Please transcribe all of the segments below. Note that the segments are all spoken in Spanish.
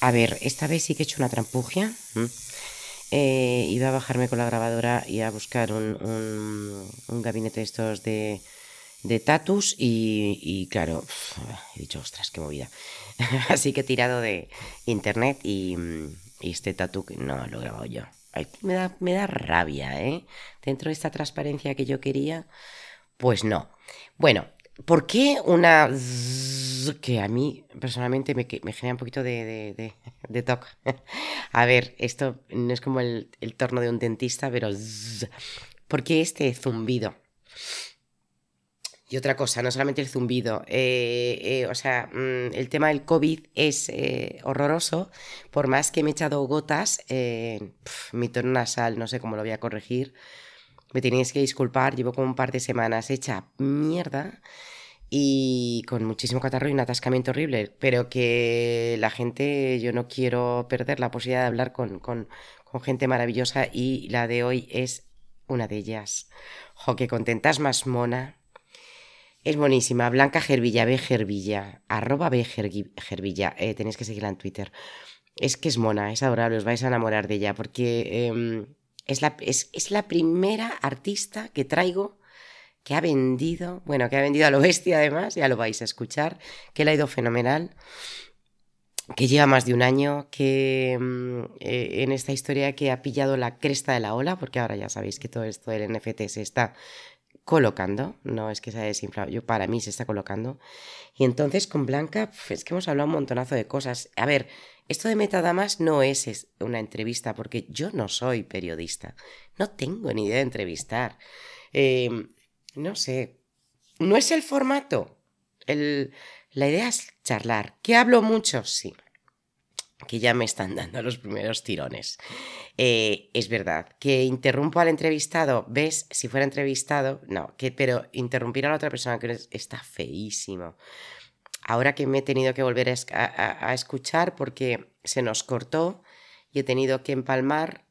a ver, esta vez sí que he hecho una trampugia. Eh, iba a bajarme con la grabadora y a buscar un, un, gabinete de estos de, de tatus y, claro, he dicho, ostras, qué movida. Así que he tirado de internet y, y este tatu no lo he grabado yo. me, da, me da rabia, ¿eh? Dentro de esta transparencia que yo quería, pues no. Bueno, ¿Por qué una que a mí personalmente me, genera un poquito de, de, toque? a ver, esto no es como el, torno de un dentista, pero ¿por qué este zumbido? Y otra cosa, no solamente el zumbido, eh, eh, o sea, mm, el tema del COVID es eh, horroroso, por más que me he echado gotas, mi tono nasal, no sé cómo lo voy a corregir, me tenéis que disculpar, llevo como un par de semanas hecha mierda y con muchísimo catarro y un atascamiento horrible, pero que la gente, yo no quiero perder la posibilidad de hablar con, con, gente maravillosa y la de hoy es una de ellas. Jo, que contentas más mona. Es buenísima. Blanca Gervilla, B Gervilla, arroba B Gervilla. Eh, tenéis que seguirla en Twitter. Es que es mona, es adorable, os vais a enamorar de ella porque em, es la, es, la primera artista que traigo que ha vendido, bueno, que ha vendido a lo bestia además, ya lo vais a escuchar, que le ha ido fenomenal, que lleva más de un año, que mm, eh, en esta historia que ha pillado la cresta de la ola, porque ahora ya sabéis que todo esto del NFT se está colocando, no es que se haya desinflado, yo para mí se está colocando. Y entonces con Blanca es que hemos hablado un montonazo de cosas. A ver, esto de Metadamas no es una entrevista, porque yo no soy periodista. No tengo ni idea de entrevistar. Em, no sé. No es el formato. la idea es charlar. ¿Que hablo mucho? Sí. Que ya me están dando los primeros tirones. Eh, es verdad. ¿Que interrumpo al entrevistado? ¿Ves? Si fuera entrevistado, no. Que, pero interrumpir a la otra persona que está feísimo ahora que me he tenido que volver a, escuchar porque se nos cortó y he tenido que empalmar,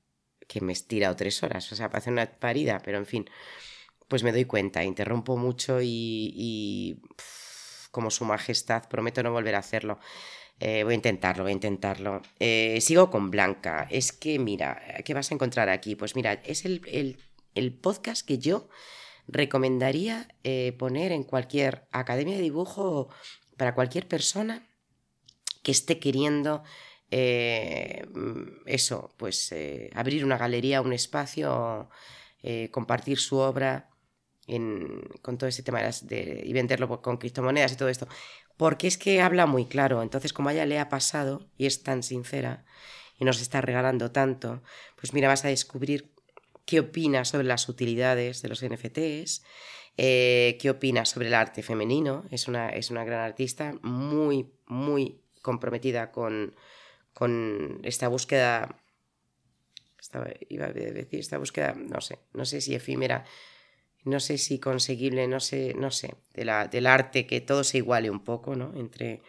que me he estirado tres horas, o sea, para hacer una parida, pero en fin, pues me doy cuenta, interrumpo mucho y, como su majestad, prometo no volver a hacerlo. Eh, voy a intentarlo, voy a intentarlo. Eh, sigo con Blanca. Es que, mira, ¿qué vas a encontrar aquí? Pues mira, es el, podcast que yo recomendaría eh, poner en cualquier academia de dibujo para cualquier persona que esté queriendo eso, pues abrir una galería, un espacio, compartir su obra con todo ese tema de, y venderlo con criptomonedas y todo esto. Porque es que habla muy claro. Entonces, como a ella le ha pasado y es tan sincera y nos está regalando tanto, pues mira, vas a descubrir qué opina sobre las utilidades de los NFTs, eh, ¿Qué opinas sobre el arte femenino? Es una, es una gran artista, muy, muy comprometida con, con esta búsqueda. iba a decir esta búsqueda, no sé, no sé si efímera, no sé si conseguible, no sé, no sé, de la, del arte, que todo se iguale un poco, ¿no? Entre,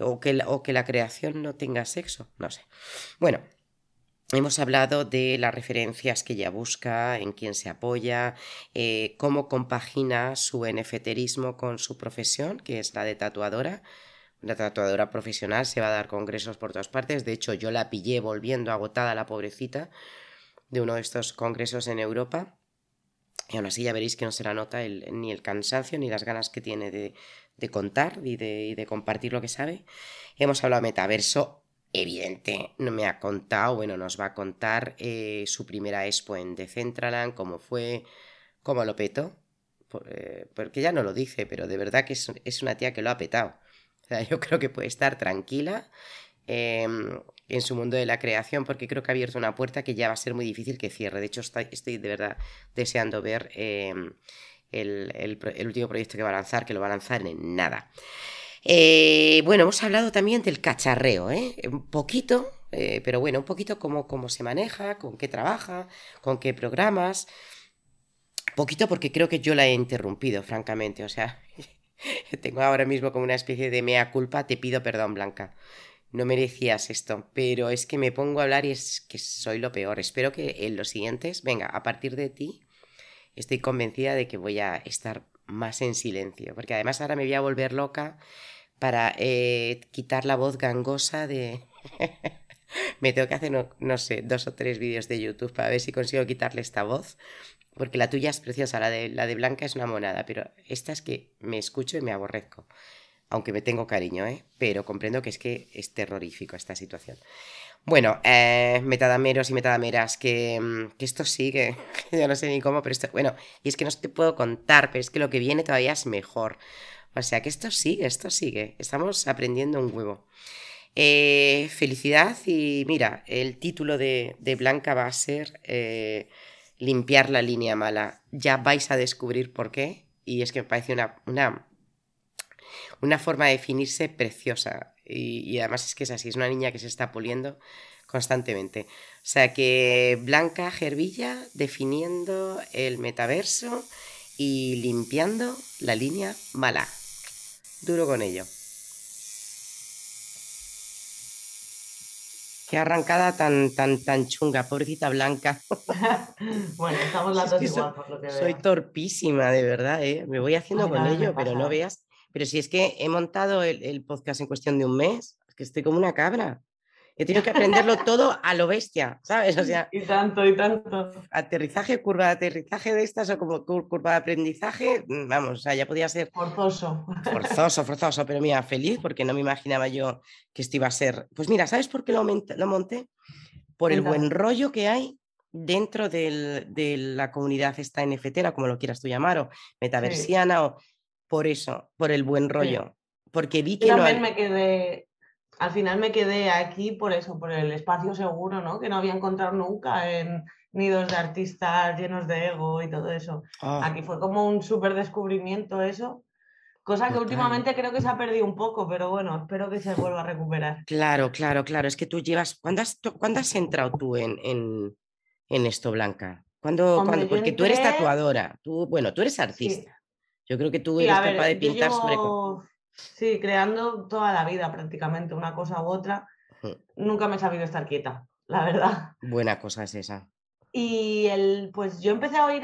o, que o que la creación no tenga sexo, no sé. Bueno, Hemos hablado de las referencias que ella busca, en quién se apoya, eh, cómo compagina su NFTerismo con su profesión, que es la de tatuadora. Una tatuadora profesional se va a dar congresos por todas partes. De hecho, yo la pillé volviendo agotada, la pobrecita, de uno de estos congresos en Europa. Y aún así ya veréis que no se la nota ni el cansancio ni las ganas que tiene de, contar y de, y de compartir lo que sabe. Hemos hablado de metaverso evidente, no me ha contado, bueno, nos va a contar eh, su primera expo en Decentraland, cómo fue, cómo lo petó, eh, porque ya no lo dice, pero de verdad que es, una tía que lo ha petado. O sea, yo creo que puede estar tranquila em, en su mundo de la creación, porque creo que ha abierto una puerta que ya va a ser muy difícil que cierre. De hecho, estoy, de verdad deseando ver em, el, el último proyecto que va a lanzar, que lo va a lanzar en nada. Eh, bueno, hemos hablado también del cacharreo, ¿eh? Un poquito, eh, pero bueno, un poquito cómo, cómo se maneja, con qué trabaja, con qué programas. Poquito porque creo que yo la he interrumpido, francamente. O sea, tengo ahora mismo como una especie de mea culpa. Te pido perdón, Blanca. No merecías esto, pero es que me pongo a hablar y es que soy lo peor. Espero que en los siguientes, venga, a partir de ti, estoy convencida de que voy a estar más en silencio, porque además ahora me voy a volver loca para eh, quitar la voz gangosa de, Me tengo que hacer, no, no, sé, dos o tres vídeos de YouTube para ver si consigo quitarle esta voz. Porque la tuya es preciosa, la de, la de Blanca es una monada, pero esta es que me escucho y me aborrezco. Aunque me tengo cariño, ¿eh? Pero comprendo que es que es terrorífico esta situación. Bueno, eh, metadameros y metadameras, que, mm, que esto sigue. Yo no sé ni cómo, pero esto. Bueno, y es que no te puedo contar, pero es que lo que viene todavía es mejor. O sea que esto sigue, esto sigue. Estamos aprendiendo un huevo. Eh, felicidad y mira, el título de, Blanca va a ser eh, Limpiar la línea mala. Ya vais a descubrir por qué y es que me parece una, una, una forma de definirse preciosa y, y, además es que es así, es una niña que se está puliendo constantemente. O sea que Blanca Gervilla definiendo el metaverso y limpiando la línea mala. Duro con ello. Qué arrancada tan, tan, tan chunga, pobrecita Blanca. bueno, estamos las dos igual, por lo que Soy torpísima, de verdad, ¿eh? Me voy haciendo con ello, pero no veas. Pero si es que he montado el, el podcast en cuestión de un mes, es que estoy como una cabra. He tenido que aprenderlo todo a lo bestia, ¿sabes? O sea, y tanto, y tanto. Aterrizaje, curva de aterrizaje de estas o como curva de aprendizaje, mm, vamos, o sea, ya podía ser. Forzoso. Forzoso, forzoso, pero mira, feliz porque no me imaginaba yo que esto iba a ser. Pues mira, ¿sabes por qué lo, lo monté? Por el buen rollo que hay dentro del, de la comunidad esta NFT, como lo quieras tú llamar, o metaversiana, o por eso, por el buen rollo. Porque vi que. Yo también me quedé al final me quedé aquí por eso, por el espacio seguro, ¿no? Que no había encontrado nunca en nidos de artistas llenos de ego y todo eso. Ah. Aquí fue como un súper descubrimiento eso, cosa que últimamente creo que se ha perdido un poco, pero bueno, espero que se vuelva a recuperar. Claro, claro, claro. Es que tú llevas, ¿cuándo has, ¿cuándo has entrado tú en, en, esto, Blanca? ¿Cuándo, Porque tú eres tatuadora, tú, bueno, tú eres artista. Yo creo que tú eres capaz de pintar sobre Sí, creando toda la vida prácticamente, una cosa u otra. Nunca me he sabido estar quieta, la verdad. Buena cosa es esa. Y el, pues yo empecé a oír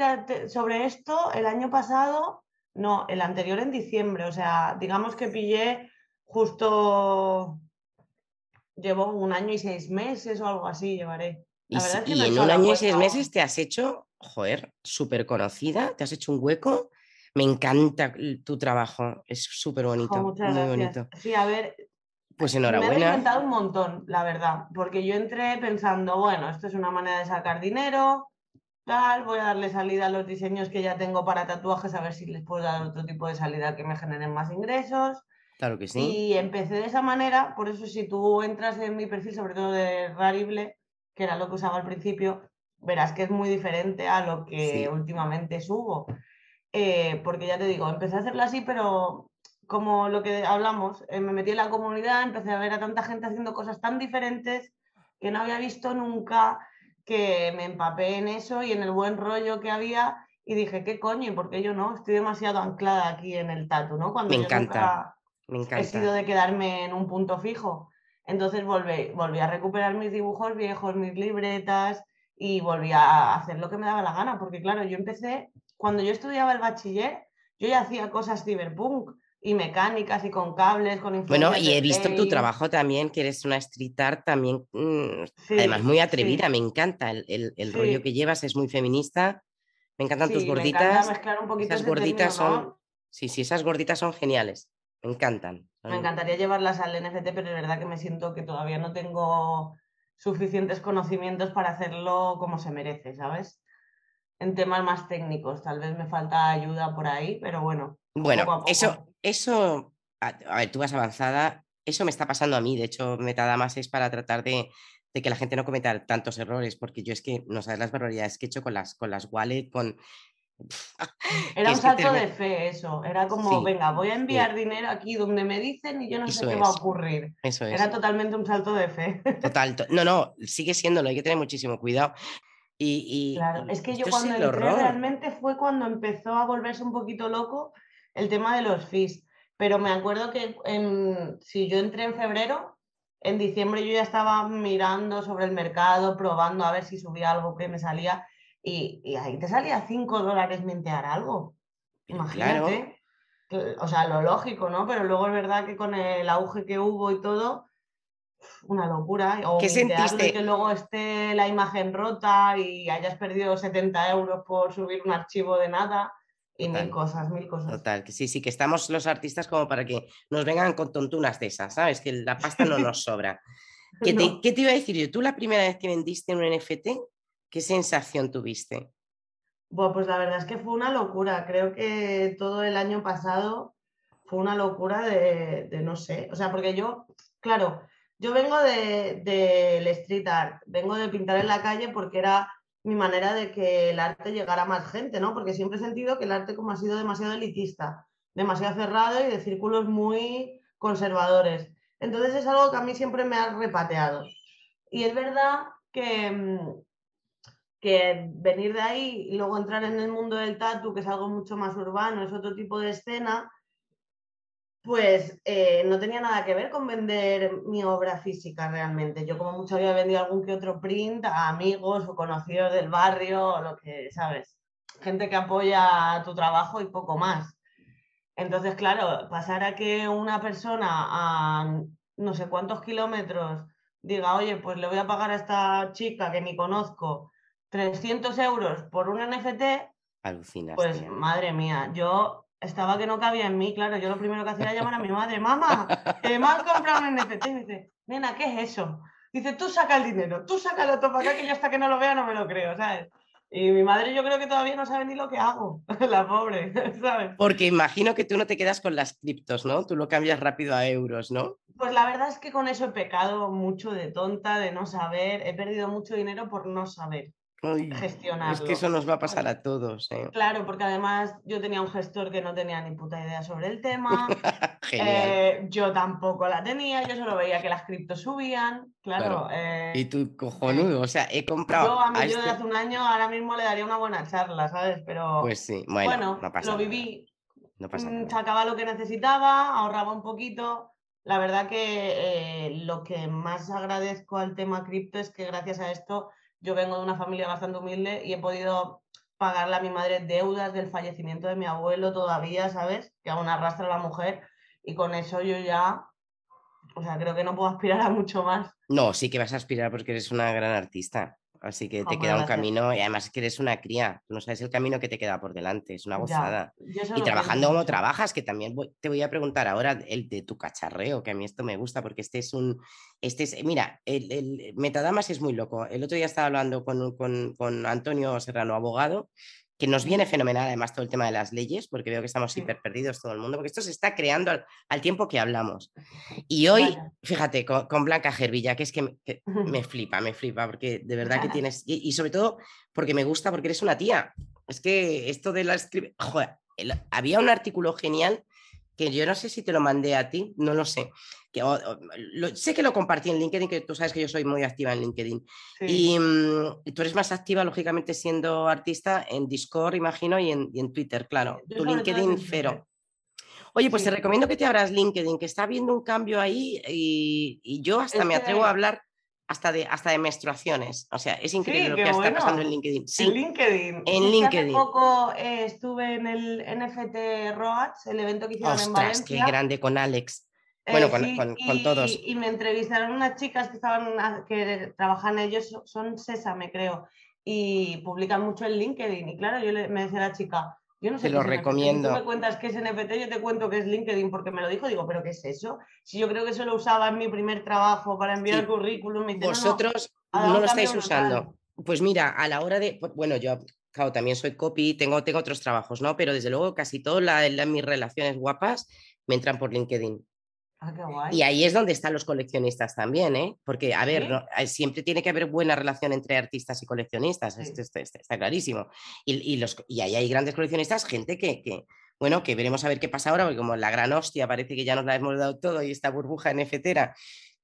sobre esto el año pasado, no, el anterior en diciembre, o sea, digamos que pillé justo, llevo un año y seis meses o algo así, llevaré. y, en un año y seis meses te has hecho, joder, súper conocida, te has hecho un hueco me encanta tu trabajo, es súper bonito, muy bonito. Sí, a ver. Pues enhorabuena. Me ha encantado un montón, la verdad, porque yo entré pensando, bueno, esto es una manera de sacar dinero, tal, voy a darle salida a los diseños que ya tengo para tatuajes, a ver si les puedo dar otro tipo de salida que me generen más ingresos. Claro que sí. Y empecé de esa manera, por eso si tú entras en mi perfil, sobre todo de Rarible, que era lo que usaba al principio, verás que es muy diferente a lo que últimamente subo. Eh, porque ya te digo, empecé a hacerlo así, pero como lo que hablamos, eh, me metí en la comunidad, empecé a ver a tanta gente haciendo cosas tan diferentes que no había visto nunca, que me empapé en eso y en el buen rollo que había y dije, ¿qué coño? ¿Y por qué yo no? Estoy demasiado anclada aquí en el tatu, ¿no? Cuando me encanta, me encanta. He sido de quedarme en un punto fijo. Entonces volví, volví a recuperar mis dibujos viejos, mis libretas y volví a hacer lo que me daba la gana, porque claro, yo empecé cuando yo estudiaba el bachiller, yo ya hacía cosas cyberpunk y mecánicas y con cables, con Bueno, y he visto tu trabajo también, que eres una street art también, mm, además muy atrevida, me encanta el, el, rollo que llevas, es muy feminista, me encantan tus gorditas. un esas gorditas son, sí, sí, esas gorditas son geniales, me encantan. Me encantaría llevarlas al NFT, pero es verdad que me siento que todavía no tengo suficientes conocimientos para hacerlo como se merece, ¿sabes? En temas más técnicos. Tal vez me falta ayuda por ahí, pero bueno. Bueno, eso, eso, a, ver, tú vas avanzada, eso me está pasando a mí. De hecho, Metadamas es para tratar de, que la gente no cometa tantos errores, porque yo es que no sabes las barbaridades que he hecho con las, con las wallet, con. Era un salto de fe eso, era como, venga, voy a enviar dinero aquí donde me dicen y yo no sé qué va a ocurrir. Eso es. Era totalmente un salto de fe. Total, no, no, sigue siéndolo, hay que tener muchísimo cuidado. Y, claro, es que yo cuando entré realmente fue cuando empezó a volverse un poquito loco el tema de los fees. Pero me acuerdo que si yo entré en febrero, en diciembre yo ya estaba mirando sobre el mercado, probando a ver si subía algo que me salía. Y, ahí te salía 5 dólares mintear algo. Imagínate. O sea, lo lógico, ¿no? Pero luego es verdad que con el auge que hubo y todo, una locura. O ¿Qué sentiste? que luego esté la imagen rota y hayas perdido 70 euros por subir un archivo de nada. Y mil cosas, mil cosas. Total, que sí, sí, que estamos los artistas como para que nos vengan con tontunas de esas, ¿sabes? Que la pasta no nos sobra. ¿Qué te, ¿Qué te, iba a decir yo? ¿Tú la primera vez que vendiste un NFT, qué sensación tuviste? Bueno, pues la verdad es que fue una locura. Creo que todo el año pasado fue una locura de, de no sé. O sea, porque yo, claro, yo vengo del de, street art, vengo de pintar en la calle porque era mi manera de que el arte llegara a más gente, ¿no? Porque siempre he sentido que el arte como ha sido demasiado elitista, demasiado cerrado y de círculos muy conservadores. Entonces es algo que a mí siempre me ha repateado. Y es verdad que, mm, que venir de ahí y luego entrar en el mundo del tatu, que es algo mucho más urbano, es otro tipo de escena, pues eh, no tenía nada que ver con vender mi obra física realmente. Yo como mucho había vendido algún que otro print a amigos o conocidos del barrio o lo que, ¿sabes? Gente que apoya tu trabajo y poco más. Entonces, claro, pasar a que una persona a no sé cuántos kilómetros diga, oye, pues le voy a pagar a esta chica que ni conozco 300 euros por un NFT, Alucinas. Pues madre mía, yo estaba que no cabía en mí, claro. Yo lo primero que hacía era llamar a mi madre, mamá, que me han comprado un NFT. Y dice, nena, ¿qué es eso? Dice, tú saca el dinero, tú saca el para acá, que yo hasta que no lo vea no me lo creo, ¿sabes? Y mi madre yo creo que todavía no sabe ni lo que hago, la pobre, ¿sabes? Porque imagino que tú no te quedas con las criptos, ¿no? Tú lo cambias rápido a euros, ¿no? Pues la verdad es que con eso he pecado mucho de tonta, de no saber, he perdido mucho dinero por no saber gestionarlo. Es que eso nos va a pasar a todos. ¿eh? Claro, porque además yo tenía un gestor que no tenía ni puta idea sobre el tema. eh, yo tampoco la tenía, yo solo veía que las criptos subían. Claro. Eh, y tú, cojonudo, o sea, he comprado. Yo a mí yo de este hace un año ahora mismo le daría una buena charla, ¿sabes? Pero. Pues sí, bueno, lo viví. No pasa mm, Sacaba lo que necesitaba, ahorraba un poquito. La verdad que eh, lo que más agradezco al tema cripto es que gracias a esto yo vengo de una familia bastante humilde y he podido pagarle a mi madre deudas del fallecimiento de mi abuelo todavía, ¿sabes? Que aún arrastra a la mujer y con eso yo ya, o sea, creo que no puedo aspirar a mucho más. No, sí que vas a aspirar porque eres una gran artista. Así que te queda un camino y además que eres una cría, no sabes el camino que te queda por delante, es una gozada. y trabajando como trabajas, que también te voy a preguntar ahora el de tu cacharreo, que a mí esto me gusta porque este es un, este es, mira, el, Metadamas es muy loco. El otro día estaba hablando con, con, con Antonio Serrano, abogado, que nos viene fenomenal además todo el tema de las leyes, porque veo que estamos hiper perdidos todo el mundo, porque esto se está creando al, tiempo que hablamos. Y hoy, fíjate, con, Blanca Gervilla, que es que me, flipa, me flipa, porque de verdad que tienes, y, sobre todo porque me gusta, porque eres una tía. Es que esto de la... Joder, había un artículo genial que yo no sé si te lo mandé a ti, no lo sé. Que, sé que lo compartí en LinkedIn, que tú sabes que yo soy muy activa en LinkedIn. Y, mm, tú eres más activa, lógicamente, siendo artista en Discord, imagino, y en, Twitter, claro. tu LinkedIn cero. Oye, pues te recomiendo que te abras LinkedIn, que está habiendo un cambio ahí y, yo hasta me atrevo a hablar hasta de, hasta de menstruaciones. O sea, es increíble lo que está pasando en LinkedIn. Sí, en LinkedIn. En LinkedIn. Hace poco eh, estuve en el NFT ROADS, el evento que hicieron en Valencia. qué grande con Alex. Bueno, eh, con, todos. Y me entrevistaron unas chicas que estaban que trabajan ellos, son Sésame, creo, y publican mucho en LinkedIn. Y claro, yo le, me decía la chica, yo no sé. Te lo recomiendo. Si tú me cuentas que es NFT, yo te cuento que es LinkedIn porque me lo dijo. Digo, ¿pero qué es eso? Si yo creo que eso lo usaba en mi primer trabajo para enviar el currículum. Vosotros no, lo estáis usando. Pues mira, a la hora de. Bueno, yo claro, también soy copy, tengo, tengo otros trabajos, ¿no? Pero desde luego casi todas mis relaciones guapas me entran por LinkedIn. Ah, y ahí es donde están los coleccionistas también, ¿eh? Porque, a ver, siempre tiene que haber buena relación entre artistas y coleccionistas, esto, está clarísimo. Y, los, y ahí hay grandes coleccionistas, gente que, bueno, que veremos a ver qué pasa ahora, porque como la gran hostia parece que ya nos la hemos dado todo y esta burbuja NFTera,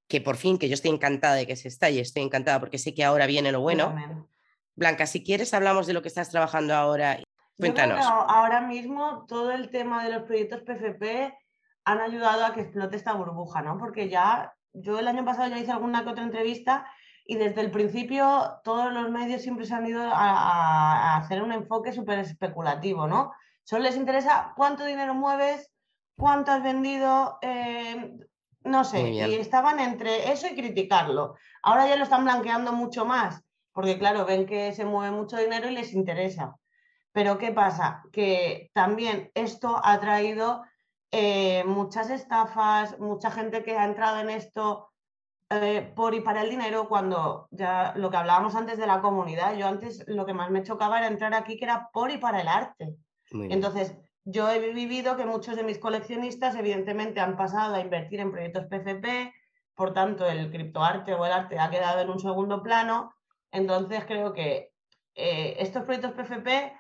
que por fin, que yo estoy encantada de que se estalle, estoy encantada porque sé que ahora viene lo bueno. Blanca, si quieres hablamos de lo que estás trabajando ahora. Cuéntanos. ahora mismo todo el tema de los proyectos PFP han ayudado a que explote esta burbuja, ¿no? Porque ya, yo el año pasado ya hice alguna que otra entrevista y desde el principio todos los medios siempre se han ido a, hacer un enfoque súper especulativo, ¿no? Solo les interesa cuánto dinero mueves, cuánto has vendido, eh, no sé, y estaban entre eso y criticarlo. Ahora ya lo están blanqueando mucho más, porque claro, ven que se mueve mucho dinero y les interesa. Pero ¿qué pasa? Que también esto ha traído eh, muchas estafas, mucha gente que ha entrado en esto eh, por y para el dinero, cuando ya lo que hablábamos antes de la comunidad, yo antes lo que más me chocaba era entrar aquí que era por y para el arte. Entonces, yo he vivido que muchos de mis coleccionistas evidentemente han pasado a invertir en proyectos PCP, por tanto el criptoarte o el arte ha quedado en un segundo plano, entonces creo que eh, estos proyectos PFP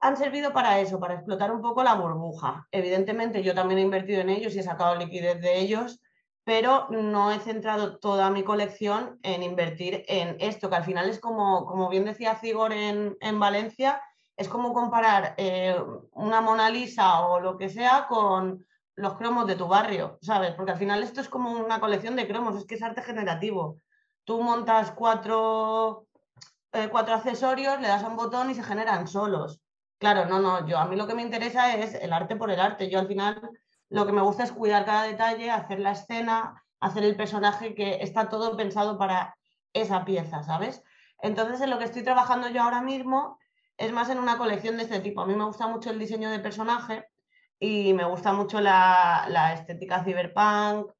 han servido para eso, para explotar un poco la burbuja. Evidentemente yo también he invertido en ellos y he sacado liquidez de ellos, pero no he centrado toda mi colección en invertir en esto, que al final es como, como bien decía Cigor en, Valencia, es como comparar eh, una Mona Lisa o lo que sea con los cromos de tu barrio, ¿sabes? Porque al final esto es como una colección de cromos, es que es arte generativo. Tú montas cuatro, eh, cuatro accesorios, le das a un botón y se generan solos. Claro, no, no, yo a mí lo que me interesa es el arte por el arte. Yo al final lo que me gusta es cuidar cada detalle, hacer la escena, hacer el personaje, que está todo pensado para esa pieza, ¿sabes? Entonces, en lo que estoy trabajando yo ahora mismo es más en una colección de este tipo. A mí me gusta mucho el diseño de personaje y me gusta mucho la, estética cyberpunk,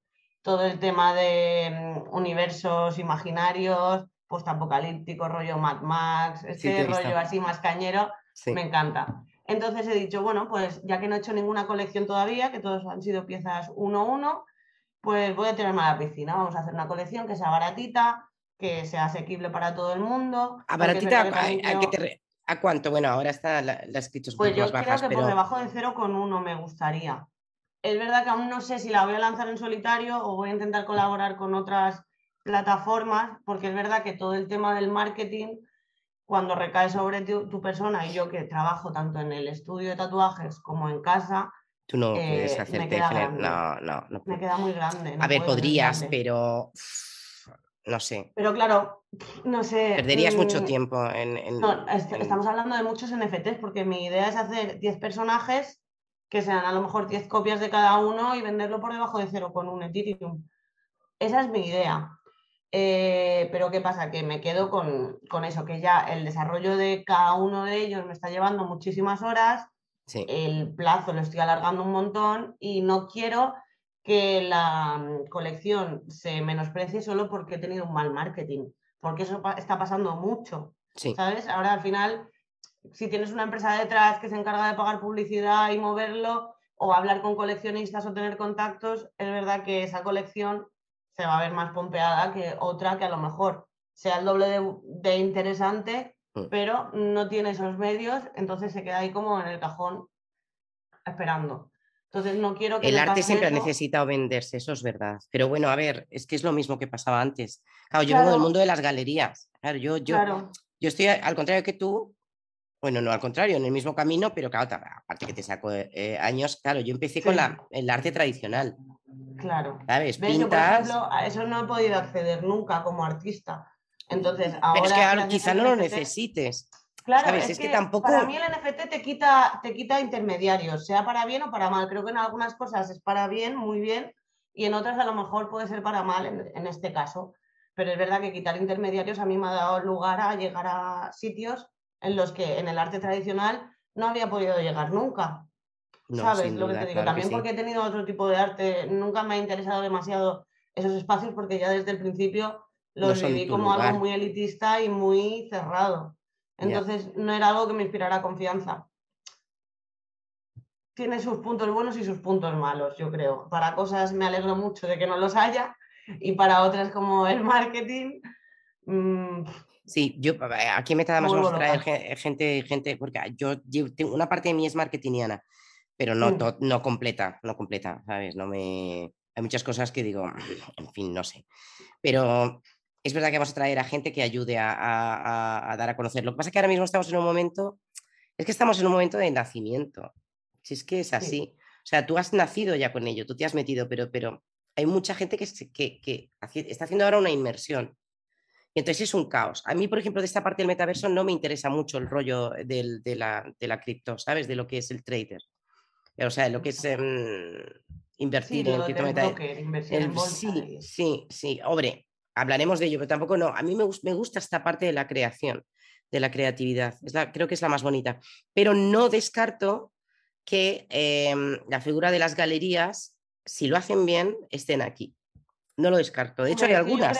todo el tema de mm, universos imaginarios, post-apocalíptico, rollo Mad Max, este rollo así más cañero, me encanta. Entonces he dicho, bueno, pues ya que no he hecho ninguna colección todavía, que todos han sido piezas uno a uno, pues voy a tirarme a la piscina. Vamos a hacer una colección que sea baratita, que sea asequible para todo el mundo. ¿A baratita? ¿A, cuánto? Bueno, ahora está la, las Pues yo creo que por debajo de 0,1 me gustaría. Es verdad que aún no sé si la voy a lanzar en solitario o voy a intentar colaborar con otras plataformas, porque es verdad que todo el tema del marketing cuando recae sobre tu, persona y yo que trabajo tanto en el estudio de tatuajes como en casa, Tú no puedes eh, hacerte no, no, no, Me queda muy grande. a ver, podrías, pero no sé. Pero claro, no sé. Perderías mucho mm, tiempo en. Estamos hablando de muchos NFTs porque mi idea es hacer 10 personajes que sean a lo mejor 10 copias de cada uno y venderlo por debajo de cero con un Ethereum. Esa es mi idea. Eh, pero ¿qué pasa? Que me quedo con, eso, que ya el desarrollo de cada uno de ellos me está llevando muchísimas horas, el plazo lo estoy alargando un montón y no quiero que la mm, colección se menosprecie solo porque he tenido un mal marketing, porque eso está pasando mucho, ¿sabes? Ahora al final, si tienes una empresa detrás que se encarga de pagar publicidad y moverlo, o hablar con coleccionistas o tener contactos, es verdad que esa colección se va a ver más pompeada que otra que a lo mejor sea el doble de, interesante, mm. pero no tiene esos medios, entonces se queda ahí como en el cajón esperando. Entonces no quiero que... El arte siempre ha necesitado venderse, eso es verdad. Pero bueno, a ver, es que es lo mismo que pasaba antes. Claro, yo vengo del mundo de las galerías. Claro, yo, yo, yo estoy al contrario que tú, bueno, no al contrario, en el mismo camino, pero claro, aparte que te saco eh, años, claro, yo empecé con la, el arte tradicional. Claro. ¿Sabes? Pintas. a eso no he podido acceder nunca como artista. Entonces, ahora. Pero es que ahora quizá no lo necesites. Claro, Es, que, tampoco. Para mí el NFT te quita, te quita intermediarios, sea para bien o para mal. Creo que en algunas cosas es para bien, muy bien, y en otras a lo mejor puede ser para mal en, este caso. Pero es verdad que quitar intermediarios a mí me ha dado lugar a llegar a sitios en los que en el arte tradicional no había podido llegar nunca. ¿Sabes lo que te digo? También porque he tenido otro tipo de arte, nunca me ha interesado demasiado esos espacios porque ya desde el principio los viví como algo muy elitista y muy cerrado. Entonces no era algo que me inspirara confianza. Tiene sus puntos buenos y sus puntos malos, yo creo. Para cosas me alegro mucho de que no los haya y para otras como el marketing. Mmm, Sí, yo aquí me más vamos a traer gente, gente, porque yo, tengo, una parte de mí es marketingiana, pero no, mm. no completa, no completa, ¿sabes? No me... Hay muchas cosas que digo, en fin, no sé. Pero es verdad que vamos a traer a gente que ayude a, dar a conocer. Lo que pasa es que ahora mismo estamos en un momento, es que estamos en un momento de nacimiento. Si es que es así. O sea, tú has nacido ya con ello, tú te has metido, pero, pero hay mucha gente que, que, que está haciendo ahora una inmersión. Y entonces es un caos. A mí, por ejemplo, de esta parte del metaverso no me interesa mucho el rollo de, la, de la cripto, ¿sabes? De lo que es el trader. O sea, lo que es em, invertir en criptomonedas. Sí, sí, sí. Hombre, hablaremos de ello, pero tampoco no. A mí me, me gusta esta parte de la creación, de la creatividad. Es creo que es la más bonita. Pero no descarto que em, la figura de las galerías, si lo hacen bien, estén aquí. No lo descarto. De hecho, hay algunas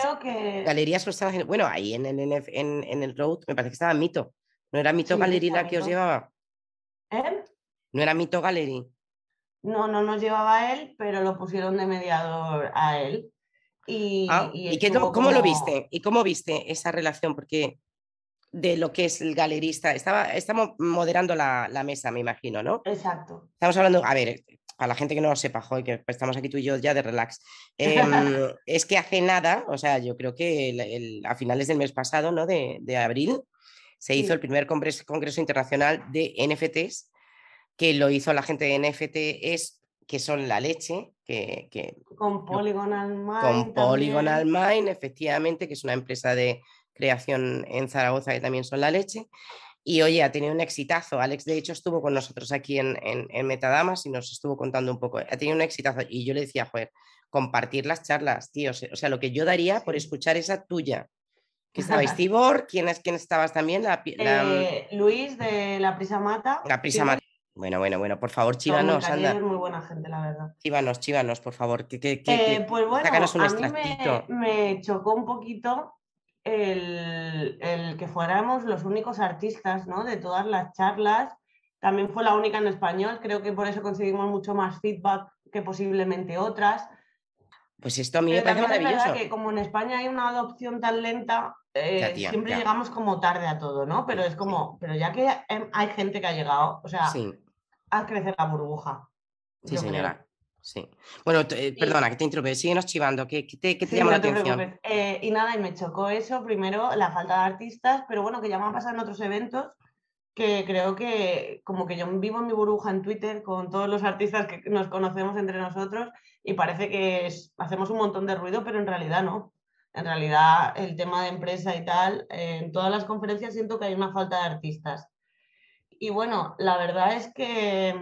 galerías que están haciendo. Bueno, ahí en el, en, el Road me parece que estaba Mito. ¿No era Mito Gallery la que os llevaba? ¿Eh? ¿No era Mito Gallery? No, no nos llevaba él, pero lo pusieron de mediador a él. Y, ah, cómo, lo viste? ¿Y cómo viste esa relación? Porque de lo que es el galerista, estaba, estamos moderando la, mesa, me imagino, ¿no? Exacto. Estamos hablando, a ver, a la gente que no lo sepa, joder, que estamos aquí tú y yo ya de relax. Em, es que hace nada, o sea, yo creo que a finales del mes pasado, ¿no? De, abril, se hizo el primer congreso, congreso, internacional de NFTs, que lo hizo la gente de NFTs, que son la leche, que... con Polygonal Mind. Con Polygonal Mind, efectivamente, que es una empresa de creación en Zaragoza que también son la leche. Y oye, ha tenido un exitazo. Alex, de hecho, estuvo con nosotros aquí en, en, Metadamas y nos estuvo contando un poco. Ha tenido un exitazo. Y yo le decía, joder, compartir las charlas, tío. O sea, lo que yo daría por escuchar esa tuya. Que estabais, Tibor, ¿quién, es, quién estabas también? La, eh, Luis de La Prisa Mata. La Prisa Mata. Bueno, bueno, bueno, por favor, chívanos, anda. Es muy buena gente, la verdad. Chívanos, chívanos, por favor. Que, que, eh, pues bueno, a mí me, me, chocó un poquito el, que fuéramos los únicos artistas ¿no? de todas las charlas. También fue la única en español, creo que por eso conseguimos mucho más feedback que posiblemente otras. Pues esto a mí me parece maravilloso. que como en España hay una adopción tan lenta, eh, siempre llegamos como tarde a todo, ¿no? Pero es como, pero ya que hay gente que ha llegado, o sea, sí. haz crecer la burbuja. Sí, señora. Sí. Bueno, eh, perdona que te interrumpe, síguenos chivando, ¿qué, te, qué te llama la atención? Eh, y nada, y me chocó eso, primero la falta de artistas, pero bueno, que ya me han pasado en otros eventos, que creo que como que yo vivo en mi burbuja en Twitter con todos los artistas que nos conocemos entre nosotros y parece que hacemos un montón de ruido, pero en realidad no. En realidad el tema de empresa y tal, en todas las conferencias siento que hay una falta de artistas. Y bueno, la verdad es que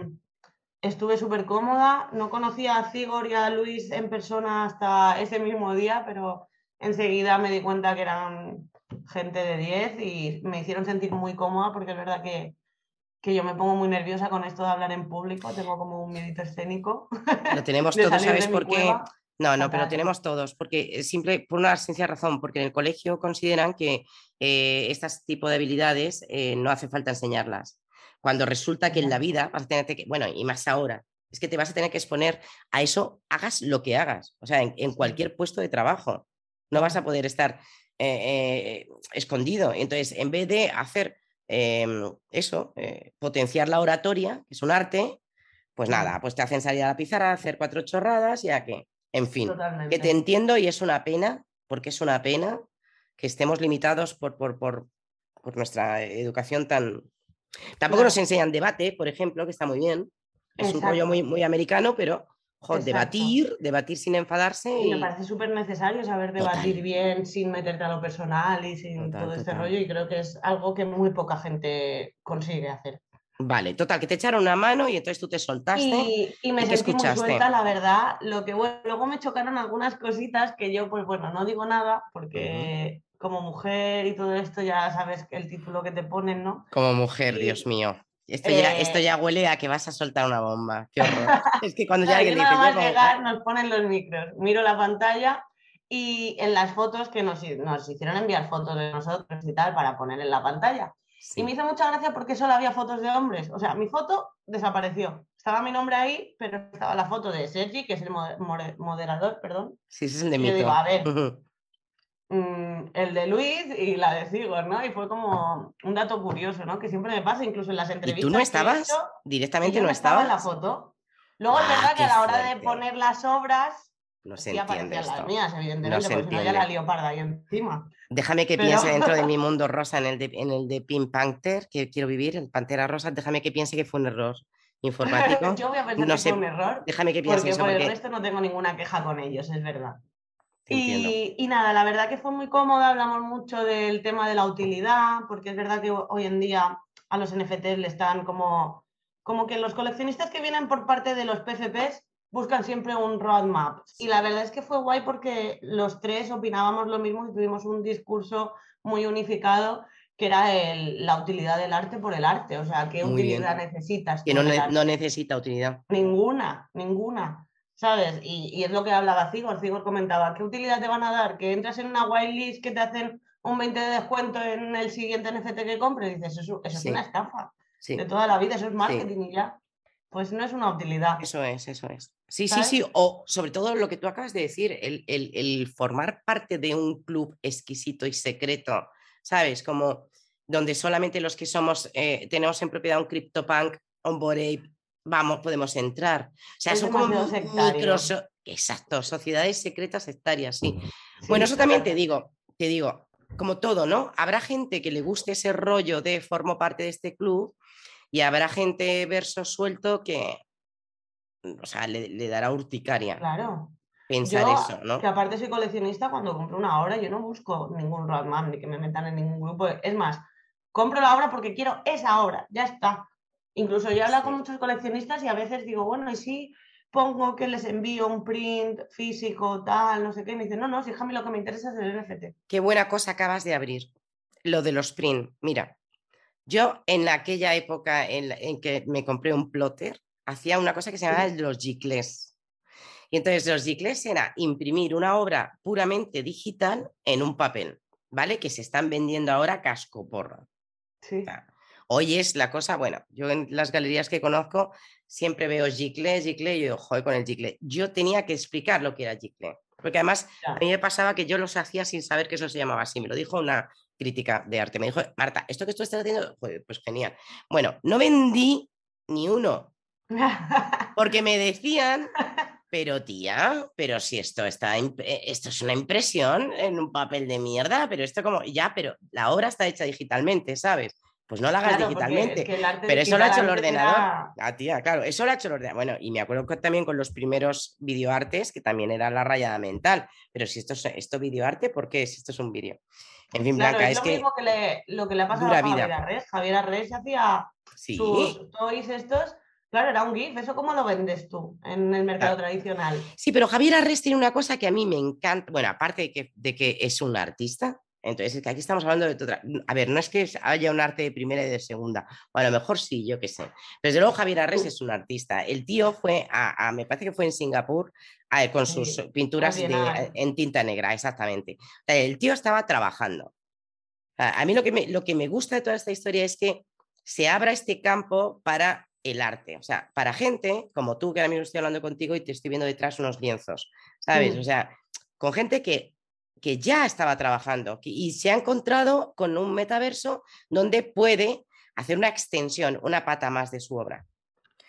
estuve súper cómoda. No conocía a Cigor y a Luis en persona hasta ese mismo día, pero enseguida me di cuenta que eran gente de 10 y me hicieron sentir muy cómoda porque es verdad que, que yo me pongo muy nerviosa con esto de hablar en público, tengo como un miedito escénico. Lo tenemos todos, ¿sabes por qué? No, no, pero tenemos todos, porque simple, por una sencilla razón, porque en el colegio consideran que eh, este tipo de habilidades eh, no hace falta enseñarlas. Cuando resulta que en la vida vas a tener que, bueno, y más ahora, es que te vas a tener que exponer a eso, hagas lo que hagas, o sea, en, cualquier puesto de trabajo. No vas a poder estar eh, eh, escondido. Entonces, en vez de hacer em, eso, eh, potenciar la oratoria, que es un arte, pues nada, pues te hacen salir a la pizarra, hacer cuatro chorradas, ya que, en fin, que te entiendo y es una pena, porque es una pena que estemos limitados por, por, por nuestra educación tan, Tampoco nos enseñan debate, por ejemplo, que está muy bien. Es un rollo muy, muy americano, pero debatir, debatir sin enfadarse. Y, me parece súper necesario saber debatir bien sin meterte a lo personal y sin todo este rollo. Y creo que es algo que muy poca gente consigue hacer. Vale, total, que te echaron una mano y entonces tú te soltaste. Y, me sentí muy suelta, la verdad. Lo que luego me chocaron algunas cositas que yo, pues bueno, no digo nada porque como mujer y todo esto, ya sabes el título que te ponen, ¿no? Como mujer, Dios mío. Esto, ya, esto eh ya huele a que vas a soltar una bomba. Qué horror. es que cuando ya alguien dice. llegar, nos ponen los micros. Miro la pantalla y en las fotos que nos, nos, hicieron enviar fotos de nosotros y tal para poner en la pantalla. Y me hizo mucha gracia porque solo había fotos de hombres. O sea, mi foto desapareció. Estaba mi nombre ahí, pero estaba la foto de Sergi, que es el moderador, perdón. Sí, ese es el de Mito. a ver, Mm, el de Luis y la de Sigor, ¿no? Y fue como un dato curioso, ¿no? Que siempre me pasa, incluso en las entrevistas. ¿Y tú no estabas? Directamente no, estabas. en la foto. Luego es verdad que a la hora de poner las obras. No se entiende esto. las mías, evidentemente, porque no ya la leoparda ahí encima. Déjame que piense dentro de mi mundo rosa en el de, en el de Pink Panther, que quiero vivir, el Pantera Rosa, déjame que piense que fue un error informático. Yo voy a pensar que fue un error. Déjame que piense porque eso. Por el resto no tengo ninguna queja con ellos, es verdad. Y, nada, la verdad que fue muy cómoda, hablamos mucho del tema de la utilidad, porque es verdad que hoy en día a los NFTs le están como, como que los coleccionistas que vienen por parte de los PFPs buscan siempre un roadmap. Y la verdad es que fue guay porque los tres opinábamos lo mismo y tuvimos un discurso muy unificado que era la utilidad del arte por el arte. O sea, ¿qué utilidad necesitas? Que no, no, necesita utilidad. Ninguna, ninguna. ¿Sabes? Y, es lo que hablaba Cigor. Cigor comentaba, ¿qué utilidad te van a dar? Que entras en una whitelist que te hacen un 20 de descuento en el siguiente NFT que compres. Y dices, eso, es una estafa de toda la vida, eso es marketing y ya. Pues no es una utilidad. Eso es, eso es. Sí, sí, sí. O sobre todo lo que tú acabas de decir, el, el formar parte de un club exquisito y secreto ¿sabes? Como donde solamente los que somos, eh, tenemos en propiedad un CryptoPunk, un Bored vamos, podemos entrar. O sea, son como micros, exacto, sociedades secretas sectarias, sí. bueno, eso también te digo, te digo, como todo, ¿no? Habrá gente que le guste ese rollo de formo parte de este club y habrá gente verso suelto que, o sea, le dará urticaria. Claro pensar eso, ¿no? Que aparte soy coleccionista, cuando compro una obra yo no busco ningún roadmap ni que me metan en ningún grupo. Es más, compro la obra porque quiero esa obra, ya está. Incluso yo he hablado con muchos coleccionistas y a veces digo, bueno, y si pongo que les envío un print físico, tal, no sé qué, y me dicen, no, no, si lo que me interesa es el NFT. Qué buena cosa acabas de abrir, lo de los print. Mira, yo en aquella época en, en que me compré un plotter, hacía una cosa que se llamaba los gicles y entonces los gicles era imprimir una obra puramente digital en un papel, ¿vale? Que se están vendiendo ahora casco porro. Sí. Hoy es la cosa, bueno, yo en las galerías que conozco siempre veo gicle, gicle, y yo, joder, con el gicle. Yo tenía que explicar lo que era gicle, porque además a mí me pasaba que yo los hacía sin saber que eso se llamaba así. Me lo dijo una crítica de arte. Me dijo, Marta, esto que tú estás haciendo, pues genial. Bueno, no vendí ni uno, porque me decían pero tía, pero si esto está, eh, esto es una impresión en un papel de mierda, pero esto como, ya, pero la obra está hecha digitalmente, ¿sabes? Pues no la hagas digitalmente. pero eso lo ha hecho el ordenador. Ah, tía, claro, eso lo ha hecho el ordenador. Bueno, y me acuerdo también con los primeros videoartes, que también era la rayada mental. Pero si esto es esto videoarte, ¿por qué? Si esto es un vídeo. En fin, Blanca, es, lo mismo que le, lo que le ha pasado a Javier Arres. Javier Arres hacía sus toys estos Claro, era un GIF, ¿eso cómo lo vendes tú en el mercado tradicional? Sí, pero Javier Arres tiene una cosa que a mí me encanta, bueno, aparte de que, de que es un artista, entonces es que aquí estamos hablando de otra. A ver, no es que haya un arte de primera y de segunda, o a lo mejor sí, yo qué sé. Pero desde luego Javier Arres es un artista. El tío fue a, me parece que fue en Singapur con sus pinturas en tinta negra, exactamente. el tío estaba trabajando. A mí lo que, me, lo que me gusta de toda esta historia es que se abra este campo para el arte. O sea, para gente como tú, que ahora mismo estoy hablando contigo y te estoy viendo detrás unos lienzos, ¿sabes? Mm. O sea, con gente que, que ya estaba trabajando y se ha encontrado con un metaverso donde puede hacer una extensión, una pata más de su obra.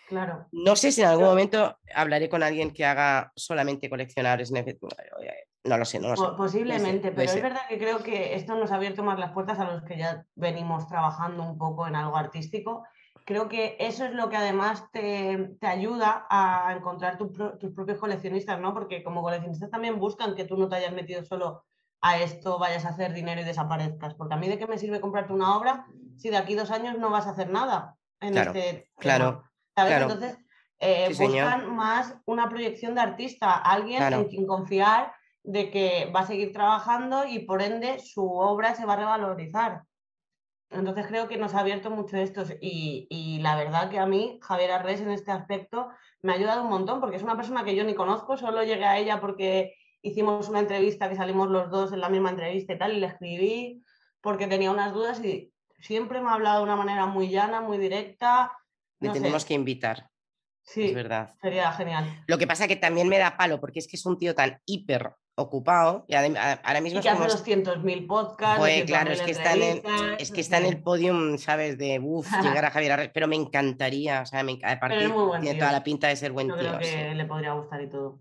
Claro. No sé si en algún momento hablaré con alguien que haga solamente coleccionables. No lo sé, no lo sé. Posiblemente, pero es verdad que creo que esto nos ha abierto más las puertas a los que ya venimos trabajando un poco en algo artístico creo que eso es lo que además te, ayuda a encontrar tus propios coleccionistas, ¿no? Porque como coleccionistas también buscan que tú no te hayas metido solo a esto, vayas a hacer dinero y desaparezcas. Porque a mí de qué me sirve comprarte una obra si de aquí dos años no vas a hacer nada en claro, este Claro, Entonces, eh, buscan más una proyección de artista, alguien en quien confiar de que va a seguir trabajando y por ende su obra se va a revalorizar. Entonces creo que nos ha abierto mucho esto y, la verdad que a mí Javier Arres en este aspecto me ha ayudado un montón porque es una persona que yo ni conozco, solo llegué a ella porque hicimos una entrevista que salimos los dos en la misma entrevista y tal y le escribí porque tenía unas dudas y siempre me ha hablado de una manera muy llana, muy directa. Le tenemos que invitar. Sí, es verdad. Sería genial. Lo que pasa que también me da palo porque es que es un tío tan hiper ocupado y ahora mismo y que hace 200.000 podcasts pues, claro es que está en el, es que está en el podium sabes de uff llegar a Javier Arres pero me encantaría o sea me, aparte tiene toda la pinta de ser buen Yo tío creo que le podría gustar y todo.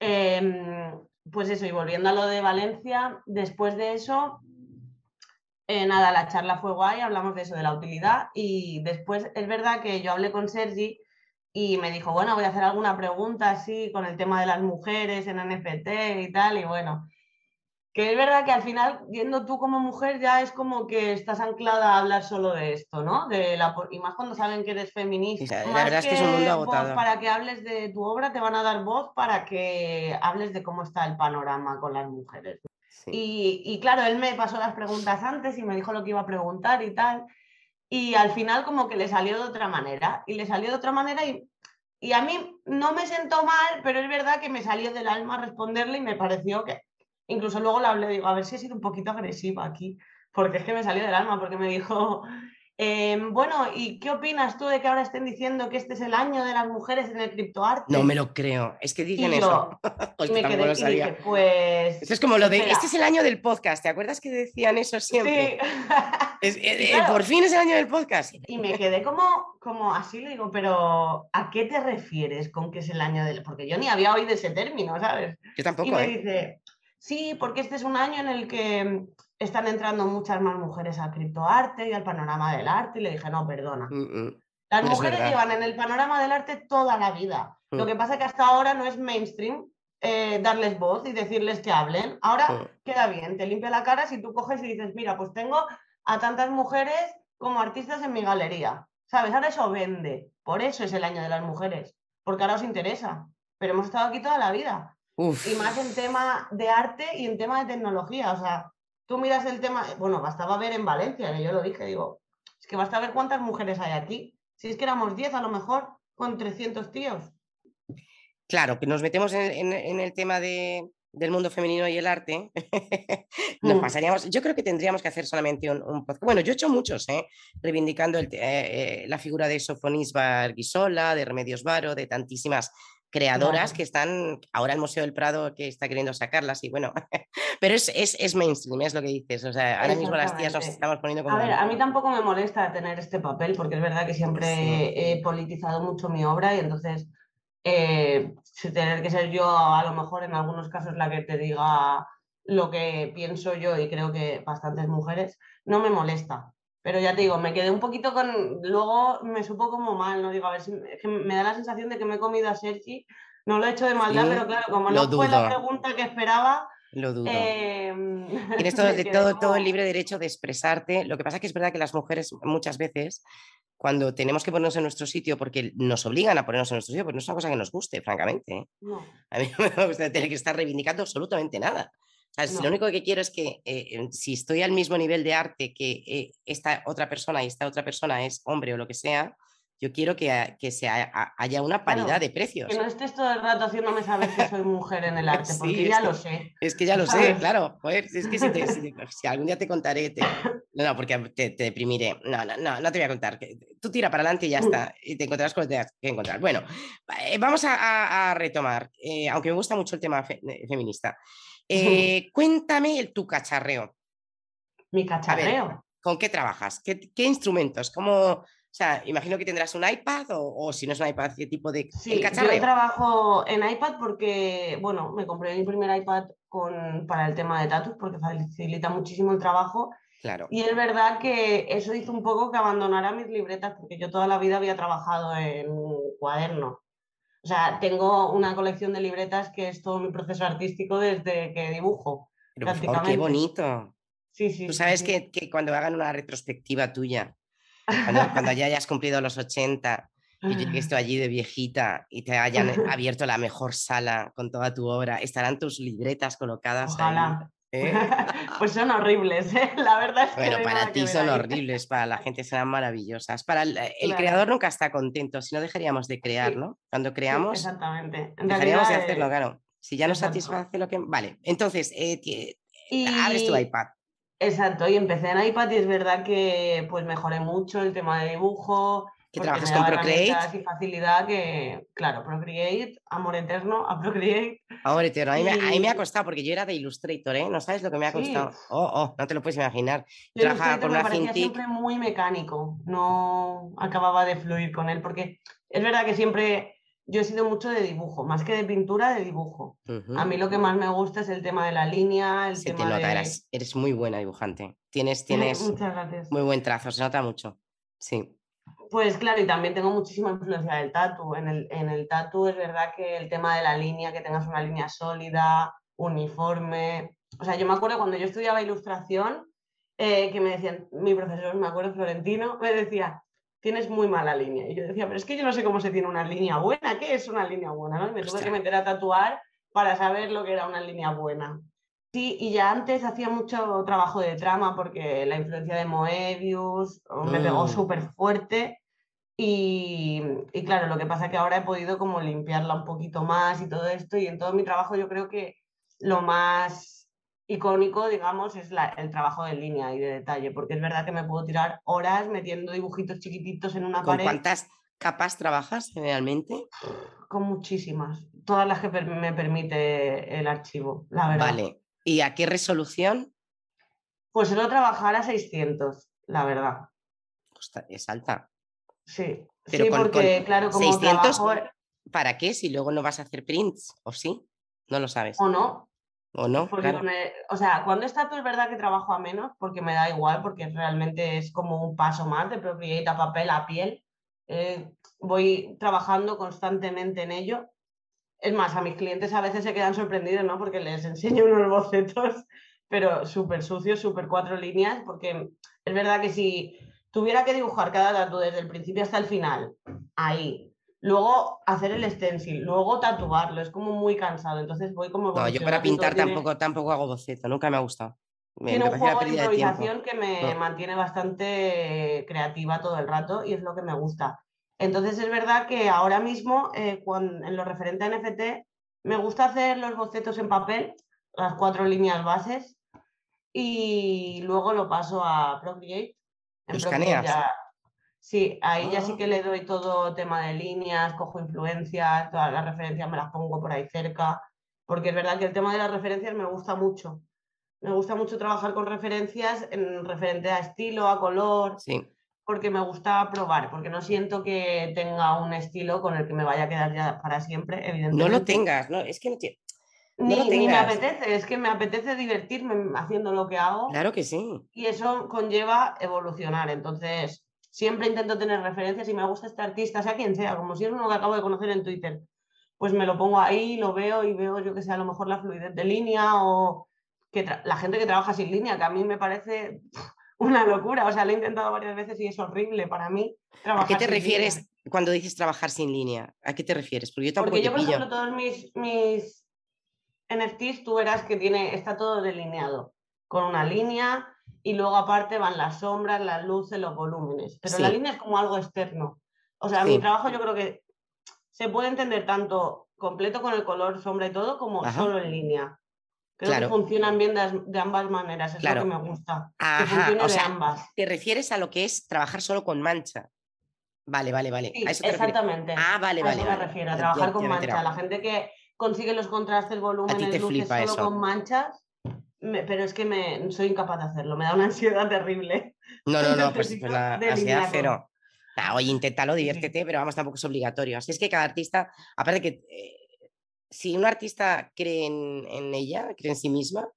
Em, pues eso y volviendo a lo de Valencia después de eso eh, nada la charla fue guay hablamos de eso de la utilidad y después es verdad que yo hablé con Sergi y me dijo, bueno, voy a hacer alguna pregunta así con el tema de las mujeres en NFT y tal, y bueno, que es verdad que al final, viendo tú como mujer, ya es como que estás anclada a hablar solo de esto, ¿no? De la, y más cuando saben que eres feminista. la verdad es que es un mundo agotado. Para que hables de tu obra, te van a dar voz para que hables de cómo está el panorama con las mujeres. Y, y, claro, él me pasó las preguntas antes y me dijo lo que iba a preguntar y tal. Y al final como que le salió de otra manera. Y le salió de otra manera y, y a mí no me sentó mal, pero es verdad que me salió del alma responderle y me pareció que Incluso luego le hablé, digo, a ver si he sido un poquito agresiva aquí, porque es que me salió del alma, porque me dijo, em, bueno, ¿y qué opinas tú de que ahora estén diciendo que este es el año de las mujeres en el criptoarte? No me lo creo, es que dicen eso. y me quedé, y dije, pues... Esto es como lo de, este es el año del podcast, ¿te acuerdas que decían eso siempre? Sí. Eh, eh, por fin es el año del podcast. Y me quedé como, como así, le digo, pero ¿a qué te refieres con que es el año del...? Porque yo ni había oído ese término, ¿sabes? Yo tampoco, Y me ¿eh? dice, Sí, porque este es un año en el que están entrando muchas más mujeres al criptoarte y al panorama del arte. Y le dije, no, perdona. Mm, mm. Las es mujeres verdad. llevan en el panorama del arte toda la vida. Lo Mm. que pasa es que hasta ahora no es mainstream eh, darles voz y decirles que hablen. Ahora queda bien, te limpia la cara si tú coges y dices, mira, pues tengo a tantas mujeres como artistas en mi galería. ¿Sabes? Ahora eso vende. Por eso es el año de las mujeres. Porque ahora os interesa. Pero hemos estado aquí toda la vida Uf. y más en tema de arte y en tema de tecnología. O sea, tú miras el tema, bueno, bastaba ver en Valencia, que yo lo dije, digo, es que basta ver cuántas mujeres hay aquí. Si es que éramos 10 a lo mejor, con 300 tíos. Claro, que nos metemos en, en- en el tema de- del mundo femenino y el arte, nos Mm. pasaríamos, yo creo que tendríamos que hacer solamente un, un podcast. Bueno, yo he hecho muchos, ¿eh? reivindicando el eh, eh, la figura de Sofonisba Arguisola, de Remedios Varo, de tantísimas creadoras Claro. que están ahora el Museo del Prado que está queriendo sacarlas y bueno, pero es, es, es mainstream, es lo que dices, o sea, ahora mismo las tías nos estamos poniendo como... A ver, a mí tampoco me molesta tener este papel, porque es verdad que siempre Sí. he politizado mucho mi obra y entonces eh, tener que ser yo a lo mejor en algunos casos la que te diga lo que pienso yo y creo que bastantes mujeres, no me molesta. Pero ya te digo, me quedé un poquito con. Luego me supo como mal, ¿no? Digo, a ver si. Es que me da la sensación de que me he comido a Sergi. No lo he hecho de maldad, Sí, pero claro, como no fue la dudo. pregunta que esperaba. Lo dudo. eh, Tienes todo, de- todo, todo el libre derecho de expresarte. Lo que pasa es que es verdad que las mujeres muchas veces, cuando tenemos que ponernos en nuestro sitio, porque nos obligan a ponernos en nuestro sitio, pues no es una cosa que nos guste, francamente. No. A mí no me gusta tener que estar reivindicando absolutamente nada. Si No. lo único que quiero es que eh, si estoy al mismo nivel de arte que eh, esta otra persona y esta otra persona es hombre o lo que sea, yo quiero que, que se ha- ha- haya una Claro, paridad de precios. Que no estés todo el rato haciéndome saber que soy mujer en el arte, porque ya que- lo sé. Es que ya lo sé, ¿Sabes? claro. Joder, es que si, te- si- si algún día te contaré, te- no, no, porque te, te deprimiré. No, no, no, no te voy a contar. Tú tira para adelante y ya Mm. está. Y te encontrarás con lo que tengas que encontrar. Bueno, eh, vamos a, a- a retomar, eh, aunque me gusta mucho el tema fe- eh, feminista. Eh, cuéntame el, tu cacharreo. Mi cacharreo. ¿Con qué trabajas? ¿Qué, qué instrumentos? ¿Cómo, o sea, imagino que tendrás un iPad o, o si no es un iPad, ¿qué tipo de el Sí, yo trabajo en iPad porque, bueno, me compré mi primer iPad con, para el tema de tatus porque facilita muchísimo el trabajo Claro. y es verdad que eso hizo un poco que abandonara mis libretas porque yo toda la vida había trabajado en cuaderno. O sea, tengo una colección de libretas que es todo mi proceso artístico desde que dibujo. Pero por favor, qué bonito. Sí, sí. Tú sabes sí. que, que cuando hagan una retrospectiva tuya, cuando, cuando ya hayas cumplido los 80 y llegues tú allí de viejita y te hayan abierto la mejor sala con toda tu obra, estarán tus libretas colocadas Ojalá. ahí. ¿Eh? pues son horribles, ¿eh? la verdad es que Bueno, no para ti son horribles, para la gente serán maravillosas. Para el, el Claro. creador nunca está contento, si no dejaríamos de crear, Sí. ¿no? Cuando Sí, creamos, exactamente. En dejaríamos de hacerlo, eh, claro. Si ya nos satisface lo que... Vale, entonces, eh, y... abres tu iPad. Exacto, y empecé en iPad y es verdad que pues mejoré mucho el tema de dibujo. ¿Que porque trabajas me con Procreate? y facilidad que, claro, Procreate, amor eterno a Procreate. Ahora, eterno. A mí, me, a mí me ha costado porque yo era de Illustrator, ¿eh? No sabes lo que me ha Sí. costado. Oh, oh, no te lo puedes imaginar. Yo trabajaba con me una parecía Cintiq. siempre muy mecánico, no acababa de fluir con él, porque es verdad que siempre yo he sido mucho de dibujo, más que de pintura, de dibujo. A mí lo que más me gusta es el tema de la línea, el Se te tema nota, de... eres, eres muy buena dibujante. Tienes, tienes Muchas gracias. muy buen trazo, se nota mucho. Sí. Pues claro, y también tengo muchísima influencia del tatu. En el, en el tatu es verdad que el tema de la línea, que tengas una línea sólida, uniforme, O sea, yo me acuerdo cuando yo estudiaba ilustración, eh, que me decían, mi profesor, me acuerdo, Florentino, me decía, tienes muy mala línea. Y yo decía, pero es que yo no sé cómo se tiene una línea buena, ¿qué es una línea buena? me tuve que meter a tatuar para saber lo que era una línea buena. Sí, y ya antes hacía mucho trabajo de trama porque la influencia de Moebius me pegó mm. súper fuerte. Y, y, claro, lo que pasa es que ahora he podido como limpiarla un poquito más y todo esto. Y en todo mi trabajo yo creo que lo más icónico, digamos, es el trabajo de línea y de detalle, porque es verdad que me puedo tirar horas metiendo dibujitos chiquititos en una ¿Con pared. ¿Cuántas capas trabajas generalmente? Con muchísimas, todas las que me permite el archivo, la verdad. Vale, ¿y a qué resolución? Pues suelo trabajar a 600, la verdad. es alta. Sí, sí porque claro, como 600, ¿Para qué? Si luego no vas a hacer prints, ¿o sí? No lo sabes. O no, ¿O no? o sea, cuando está tú es verdad que trabajo a menos porque me da igual, porque realmente es como un paso más de Procreate a papel a piel. Eh, voy trabajando constantemente en ello. Es más, a mis clientes a veces se quedan sorprendidos, ¿no? Porque les enseño unos bocetos, pero súper sucios, súper cuatro líneas, porque es verdad que si tuviera que dibujar cada dato desde el principio hasta el final, ahí, luego hacer el stencil, luego tatuarlo, es como muy cansado, entonces voy como... No, yo para pintar tampoco, tampoco hago boceto, nunca me ha gustado. tiene un juego de improvisación que me mantiene bastante creativa todo el rato y es lo que me gusta. Entonces es verdad que ahora mismo, eh, en lo referente a NFT, me gusta hacer los bocetos en papel, las cuatro líneas bases, y luego lo paso a Procreate. En Procreate Sí, ahí ya sí ah. que le doy todo tema de líneas, cojo influencias, todas las referencias me las pongo por ahí cerca, porque es verdad que el tema de las referencias me gusta mucho. Me gusta mucho trabajar con referencias en referente a estilo, a color, sí. Porque me gusta probar, porque no siento que tenga un estilo con el que me vaya a quedar ya para siempre, evidentemente. No lo tengas, no, es que no tiene... ni, me apetece, es que me apetece divertirme haciendo lo que hago. Claro que sí. Y eso conlleva evolucionar. Entonces, siempre intento tener referencias y me gusta este artista, sea quien sea, como si es uno que acabo de conocer en Twitter. Pues me lo pongo ahí, lo veo y veo, yo que sé, a lo mejor la fluidez de línea o que la gente que trabaja sin línea, que a mí me parece una locura. O sea, lo he intentado varias veces y es horrible para mí. ¿A qué te refieres cuando dices trabajar sin línea? ¿A qué te refieres? Porque yo tampoco Porque yo, por ejemplo, todos mis, mis NFTs, tú verás que tiene, está todo delineado con una línea y luego aparte van las sombras, las luces, los volúmenes. Pero la línea es como algo externo. O sea, mi trabajo yo creo que se puede entender tanto completo con el color, sombra y todo, como solo en línea. Creo que funcionan bien de, ambas maneras, es lo que me gusta. que funcione de ambas. Te refieres a lo que es trabajar solo con mancha. Vale, vale, vale. exactamente. Ah, vale, vale. A eso me refiero, a trabajar con mancha. La gente que consigue los contrastes, volúmenes, luces solo con manchas, pero es que me, soy incapaz de hacerlo, me da una ansiedad terrible. No, no, no, pues, pues la ansiedad cero. oye, inténtalo, diviértete, pero vamos, tampoco es obligatorio. Así es que cada artista, aparte que eh, si un artista cree en, ella, cree en sí misma,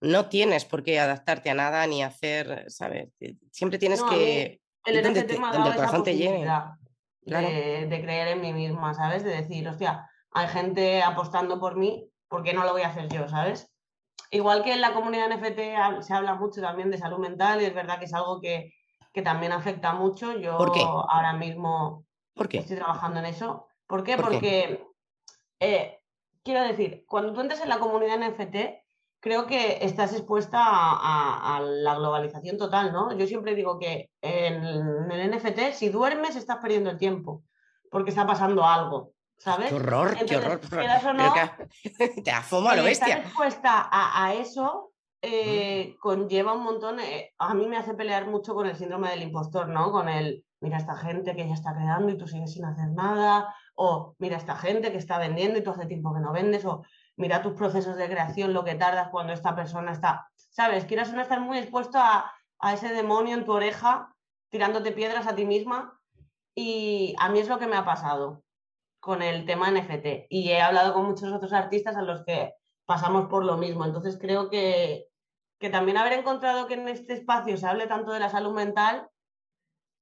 no tienes por qué adaptarte a nada ni hacer, ¿sabes? Siempre tienes que... El donde, te, donde el corazón te llegue. De, de creer en mí misma, ¿sabes? De decir, hostia, hay gente apostando por mí, ¿por qué no lo voy a hacer yo, ¿sabes? Igual que en la comunidad NFT se habla mucho también de salud mental y es verdad que es algo que, también afecta mucho. Yo ahora mismo estoy trabajando en eso. ¿Por qué? Porque, eh, quiero decir, cuando tú entres en la comunidad NFT, creo que estás expuesta a, la globalización total, ¿no? Yo siempre digo que en el NFT, si duermes, estás perdiendo el tiempo, porque está pasando algo. ¿sabes? Qué horror, qué horror. te afomo a lo bestia. Estar expuesta a, eso eh, conlleva un montón. Eh, a mí me hace pelear mucho con el síndrome del impostor, ¿no? Con el, mira esta gente que ya está creando y tú sigues sin hacer nada, o mira esta gente que está vendiendo y tú hace tiempo que no vendes, o mira tus procesos de creación, lo que tardas cuando esta persona está, ¿sabes? Quieras no estar muy expuesto a, a ese demonio en tu oreja tirándote piedras a ti misma. Y a mí es lo que me ha pasado con el tema NFT y he hablado con muchos otros artistas a los que pasamos por lo mismo. Entonces creo que, que también haber encontrado que en este espacio se hable tanto de la salud mental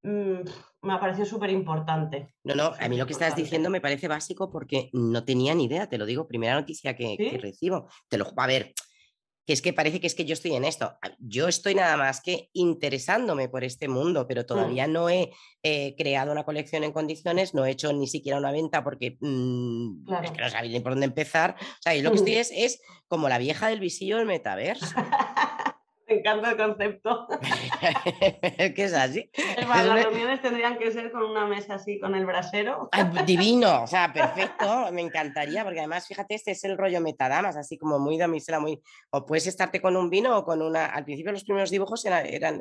me ha parecido súper importante. No, no, a mí lo que estás diciendo me parece básico porque no tenía ni idea, te lo digo, primera noticia que, recibo. Te lo, a ver, que es que parece que es que yo estoy en esto. Yo estoy nada más que interesándome por este mundo, pero mm. todavía no he eh, creado una colección en condiciones, no he hecho ni siquiera una venta porque mm, es que no sabía ni por dónde empezar. O sea, y lo que estoy es, es como la vieja del visillo del metaverso. Me encanta el concepto. que es así. las reuniones tendrían que ser con una mesa así, con el brasero. divino, o sea, perfecto, me encantaría, porque además, fíjate, este es el rollo metadamas, así como muy damisela, muy... O puedes estarte con un vino o con una... Al principio los primeros dibujos eran,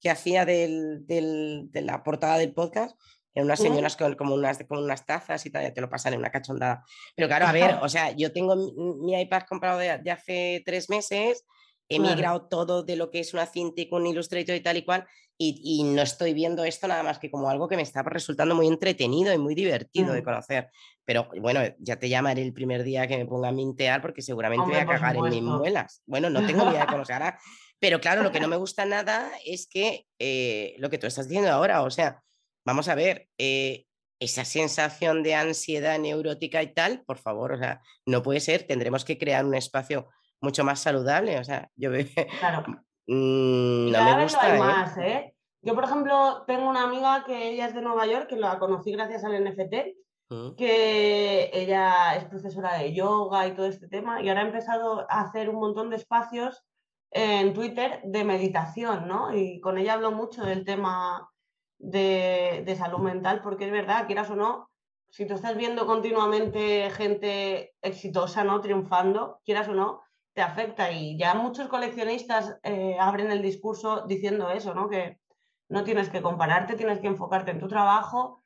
que hacía del, de la portada del podcast, eran unas señoras con, como unas, con unas tazas y tal, ya te lo pasan en una cachondada. Pero claro, a ver, o sea, yo tengo mi, iPad comprado de hace tres meses he migrado todo de lo que es una cinta con Illustrator y tal y cual, y, no estoy viendo esto nada más que como algo que me está resultando muy entretenido y muy divertido de conocer. Pero bueno, ya te llamaré el primer día que me ponga a mintear porque seguramente voy a cagar en mis muelas. Bueno, no tengo ni idea de cómo se hará. Pero claro, lo que no me gusta nada es que eh, lo que tú estás diciendo ahora, o sea, vamos a ver, eh, esa sensación de ansiedad neurótica y tal, por favor, o sea, no puede ser, tendremos que crear un espacio mucho más saludable. O sea, yo veo. Claro. Mm, no me gusta. ¿eh? más, ¿eh? Yo, por ejemplo, tengo una amiga que ella es de Nueva York, que la conocí gracias al NFT, mm. que ella es profesora de yoga y todo este tema, y ahora ha empezado a hacer un montón de espacios en Twitter de meditación, ¿no? Y con ella hablo mucho del tema de, de salud mental, porque es verdad, quieras o no, si tú estás viendo continuamente gente exitosa, ¿no? Triunfando, quieras o no, te afecta. Y ya muchos coleccionistas eh, abren el discurso diciendo eso, ¿no? Que no tienes que compararte, tienes que enfocarte en tu trabajo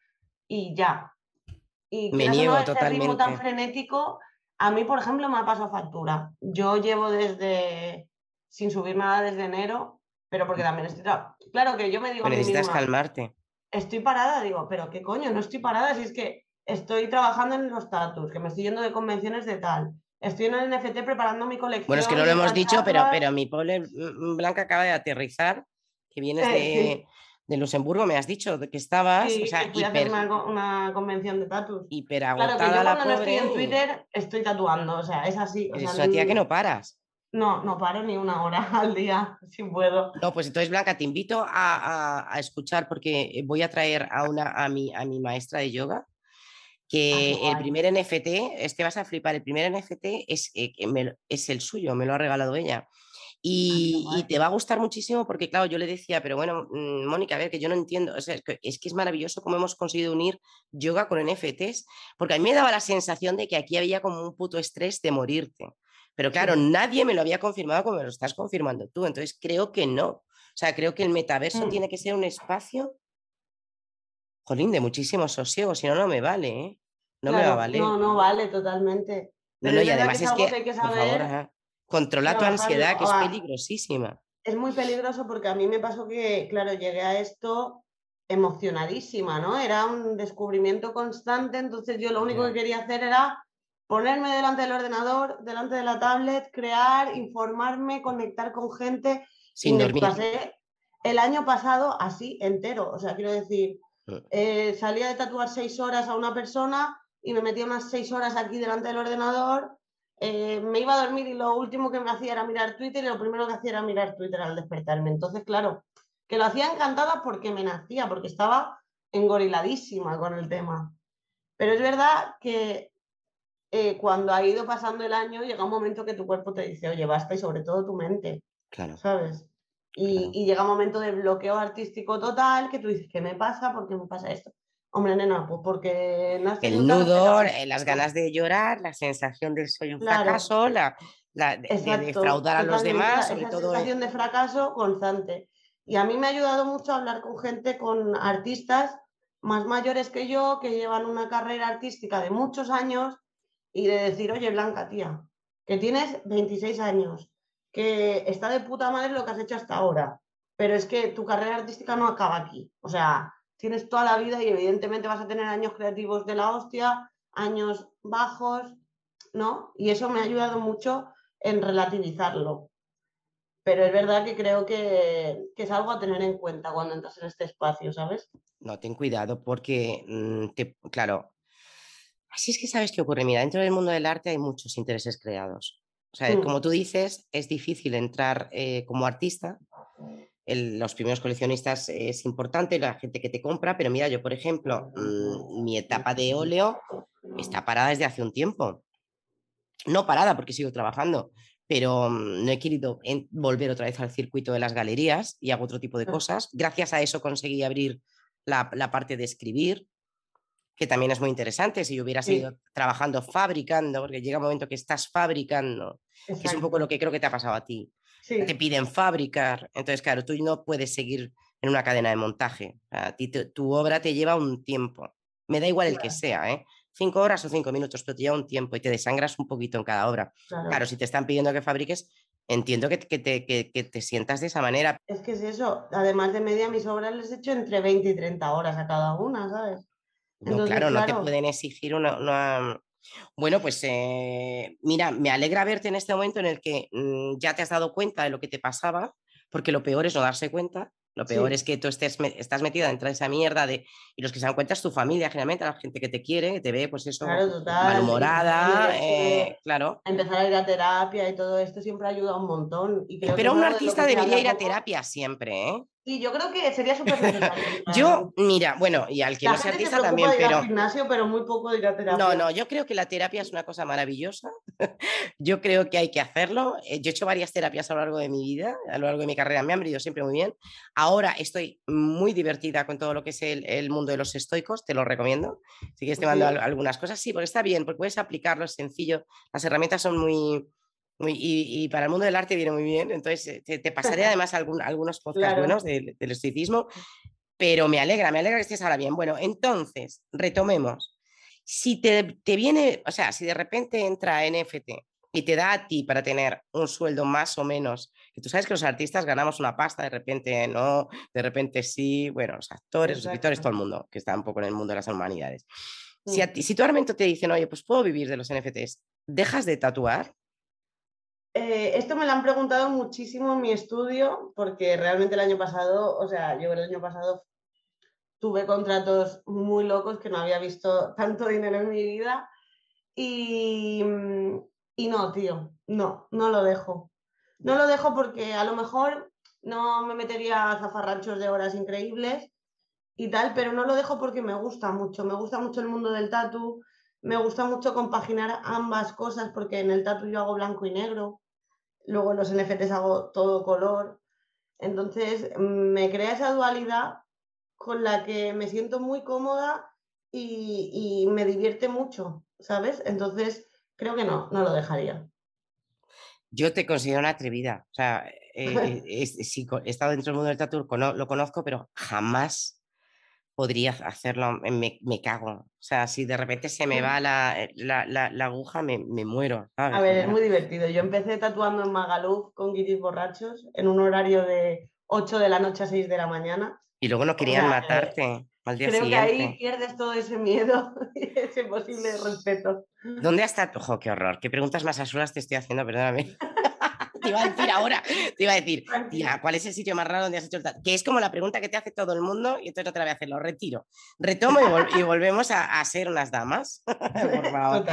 y ya. Y me niego totalmente. ritmo tan frenético, a mí, por ejemplo, me ha pasado factura. Yo llevo desde, sin subir nada desde enero, pero porque también estoy... Claro que yo me digo... Pero necesitas calmarte. Estoy parada, digo, pero ¿qué coño? No estoy parada si es que estoy trabajando en los status, que me estoy yendo de convenciones de tal, Estoy en el NFT preparando mi colección. Bueno, es que no lo hemos dicho, pero, pero mi pobre Blanca acaba de aterrizar, que vienes de, de, Luxemburgo, me has dicho que estabas. Sí, o sea, fui a hacer una, convención de tatus. Hiperagotada claro, que yo la cuando pobre. estoy en Twitter estoy tatuando, o sea, es así. es una tía que no paras. No, no paro ni una hora al día, si puedo. No, pues entonces, Blanca, te invito a, a, a escuchar porque voy a traer a, una, a, mi, a mi maestra de yoga Ah, que el primer NFT, es que vas a flipar, el primer NFT es, eh, es el suyo, me lo ha regalado ella. Ah, y, te va a gustar muchísimo porque, claro, yo le decía, pero bueno, mm, Mónica, a ver, que yo no entiendo, o sea, es, que, es, maravilloso cómo hemos conseguido unir yoga con NFTs, porque a mí me daba la sensación de que aquí había como un puto estrés de morirte. Pero claro, nadie me lo había confirmado como me lo estás confirmando tú, entonces creo que no. O sea, creo que el metaverso mm. tiene que ser un espacio jolín, de muchísimo sosiego, si no, no me vale, ¿eh? No me va a valer. No, no vale totalmente. No, no, y además es que, por favor, controla tu ansiedad, que es peligrosísima. Es muy peligroso porque a mí me pasó que, claro, llegué a esto emocionadísima, ¿no? Era un descubrimiento constante, entonces yo lo único que quería hacer era ponerme delante del ordenador, delante de la tablet, crear, informarme, conectar con gente. Sin dormir. Pasé el año pasado así entero, o sea, quiero decir, eh, salía de tatuar seis horas a una persona y me metía unas seis horas aquí delante del ordenador. Eh, me iba a dormir y lo último que me hacía era mirar Twitter y lo primero que hacía era mirar Twitter al despertarme. Entonces, claro, que lo hacía encantada porque me nacía, porque estaba engoriladísima con el tema. Pero es verdad que eh, cuando ha ido pasando el año llega un momento que tu cuerpo te dice, oye, basta y sobre todo tu mente. Claro. ¿Sabes? Y, llega un momento de bloqueo artístico total que tú dices, ¿qué me pasa? ¿Por qué me pasa esto? Hombre, nena, pues porque... el nudo, eh, las ganas de llorar, la sensación de soy un fracaso, la, de, defraudar a los demás, sobre todo... sensación de fracaso constante. Y a mí me ha ayudado mucho hablar con gente, con artistas más mayores que yo, que llevan una carrera artística de muchos años, y de decir, oye, Blanca, tía, que tienes 26 años, que está de puta madre lo que has hecho hasta ahora, pero es que tu carrera artística no acaba aquí. O sea, tienes toda la vida y evidentemente vas a tener años creativos de la hostia, años bajos, ¿no? Y eso me ha ayudado mucho en relativizarlo. Pero es verdad que creo que, es algo a tener en cuenta cuando entras en este espacio, ¿sabes? No, ten cuidado porque, mm, claro, así es que sabes qué ocurre. Mira, dentro del mundo del arte hay muchos intereses creados. O sea, mm. como tú dices, es difícil entrar eh, como artista. los primeros coleccionistas es importante, la gente que te compra, pero mira, yo, por ejemplo, mm, mi etapa de óleo está parada desde hace un tiempo. No parada porque sigo trabajando, pero mm, no he querido volver otra vez al circuito de las galerías y hago otro tipo de cosas. Gracias a eso conseguí abrir la, parte de escribir, que también es muy interesante. Si yo hubiera seguido trabajando fabricando, porque llega un momento que estás fabricando, que es un poco lo que creo que te ha pasado a ti. Te piden fabricar, entonces claro, tú no puedes seguir en una cadena de montaje. tu, obra te lleva un tiempo. Me da igual el que sea, ¿eh? cinco horas o cinco minutos, pero te lleva un tiempo y te desangras un poquito en cada obra. Claro, si te están pidiendo que fabriques, entiendo que, te, te, sientas de esa manera. Es que es eso, además de media, mis obras les he hecho entre 20 y 30 horas a cada una, ¿sabes? No, claro, no te pueden exigir una... Bueno, pues eh, mira, me alegra verte en este momento en el que mm, ya te has dado cuenta de lo que te pasaba, porque lo peor es no darse cuenta lo peor es que tú estés, estás metida dentro de esa mierda de, y los que se dan cuenta es tu familia, generalmente, la gente que te quiere, que te ve, pues eso, malhumorada, eh, claro. Empezar a ir a terapia y todo esto siempre ayuda un montón. Y Pero un artista debería ir a terapia siempre, ¿eh? Sí, yo creo que sería súper yo, mira, bueno, y al que no sea artista también, pero. gimnasio, pero muy poco de ir a terapia. No, no, yo creo que la terapia es una cosa maravillosa. yo creo que hay que hacerlo. Eh, yo he hecho varias terapias a lo largo de mi vida, a lo largo de mi carrera, me han venido siempre muy bien. Ahora estoy muy divertida con todo lo que es el, mundo de los estoicos, te lo recomiendo. Si quieres, te mando algunas cosas. Sí, porque está bien, porque puedes aplicarlo, es sencillo. Las herramientas son muy y, para el mundo del arte viene muy bien. Entonces, eh, te, pasaré además algunos podcasts buenos del, del estoicismo, pero me alegra, me alegra que estés ahora bien. Bueno, entonces, retomemos. Si te, te viene, o sea, si de repente entra NFT y te da a ti para tener un sueldo más o menos, que tú sabes que los artistas ganamos una pasta, de repente no, de repente sí, bueno, los actores, los escritores, todo el mundo que está un poco en el mundo de las humanidades. Si, a ti, si tu argumento te dicen, oye, pues puedo vivir de los NFTs, ¿dejas de tatuar? Eh, esto me lo han preguntado muchísimo en mi estudio, porque realmente el año pasado, o sea, yo el año pasado tuve contratos muy locos que no había visto tanto dinero en mi vida. Y, y no, tío, no, no lo dejo. No lo dejo porque a lo mejor no me metería a zafarranchos de horas increíbles y tal, pero no lo dejo porque me gusta mucho. Me gusta mucho el mundo del tatu, me gusta mucho compaginar ambas cosas porque en el tatu yo hago blanco y negro luego en los NFTs hago todo color. Entonces me crea esa dualidad con la que me siento muy cómoda y, me divierte mucho, ¿sabes? Entonces creo que no, no lo dejaría. Yo te considero una atrevida. O sea, eh, he estado dentro del mundo del tatu, lo conozco, pero jamás podría hacerlo, me, me, cago. O sea, si de repente se me va la, eh, la, la, aguja, me, me muero. A ver, es muy divertido. Yo empecé tatuando en Magaluf con guiris borrachos en un horario de 8 de la noche a 6 de la mañana. Y luego no querían matarte. Al día creo que ahí pierdes todo ese miedo y ese posible respeto. ¿Dónde está? Ojo, qué horror. ¿Qué preguntas más asuras te estoy haciendo? Perdóname te iba a decir ahora, te iba a decir, tía, ¿cuál es el sitio más raro donde has hecho el tatu? Que es como la pregunta que te hace todo el mundo y entonces no te la voy a hacer, lo retiro. Retomo y, volvemos a, ser unas damas. Por favor.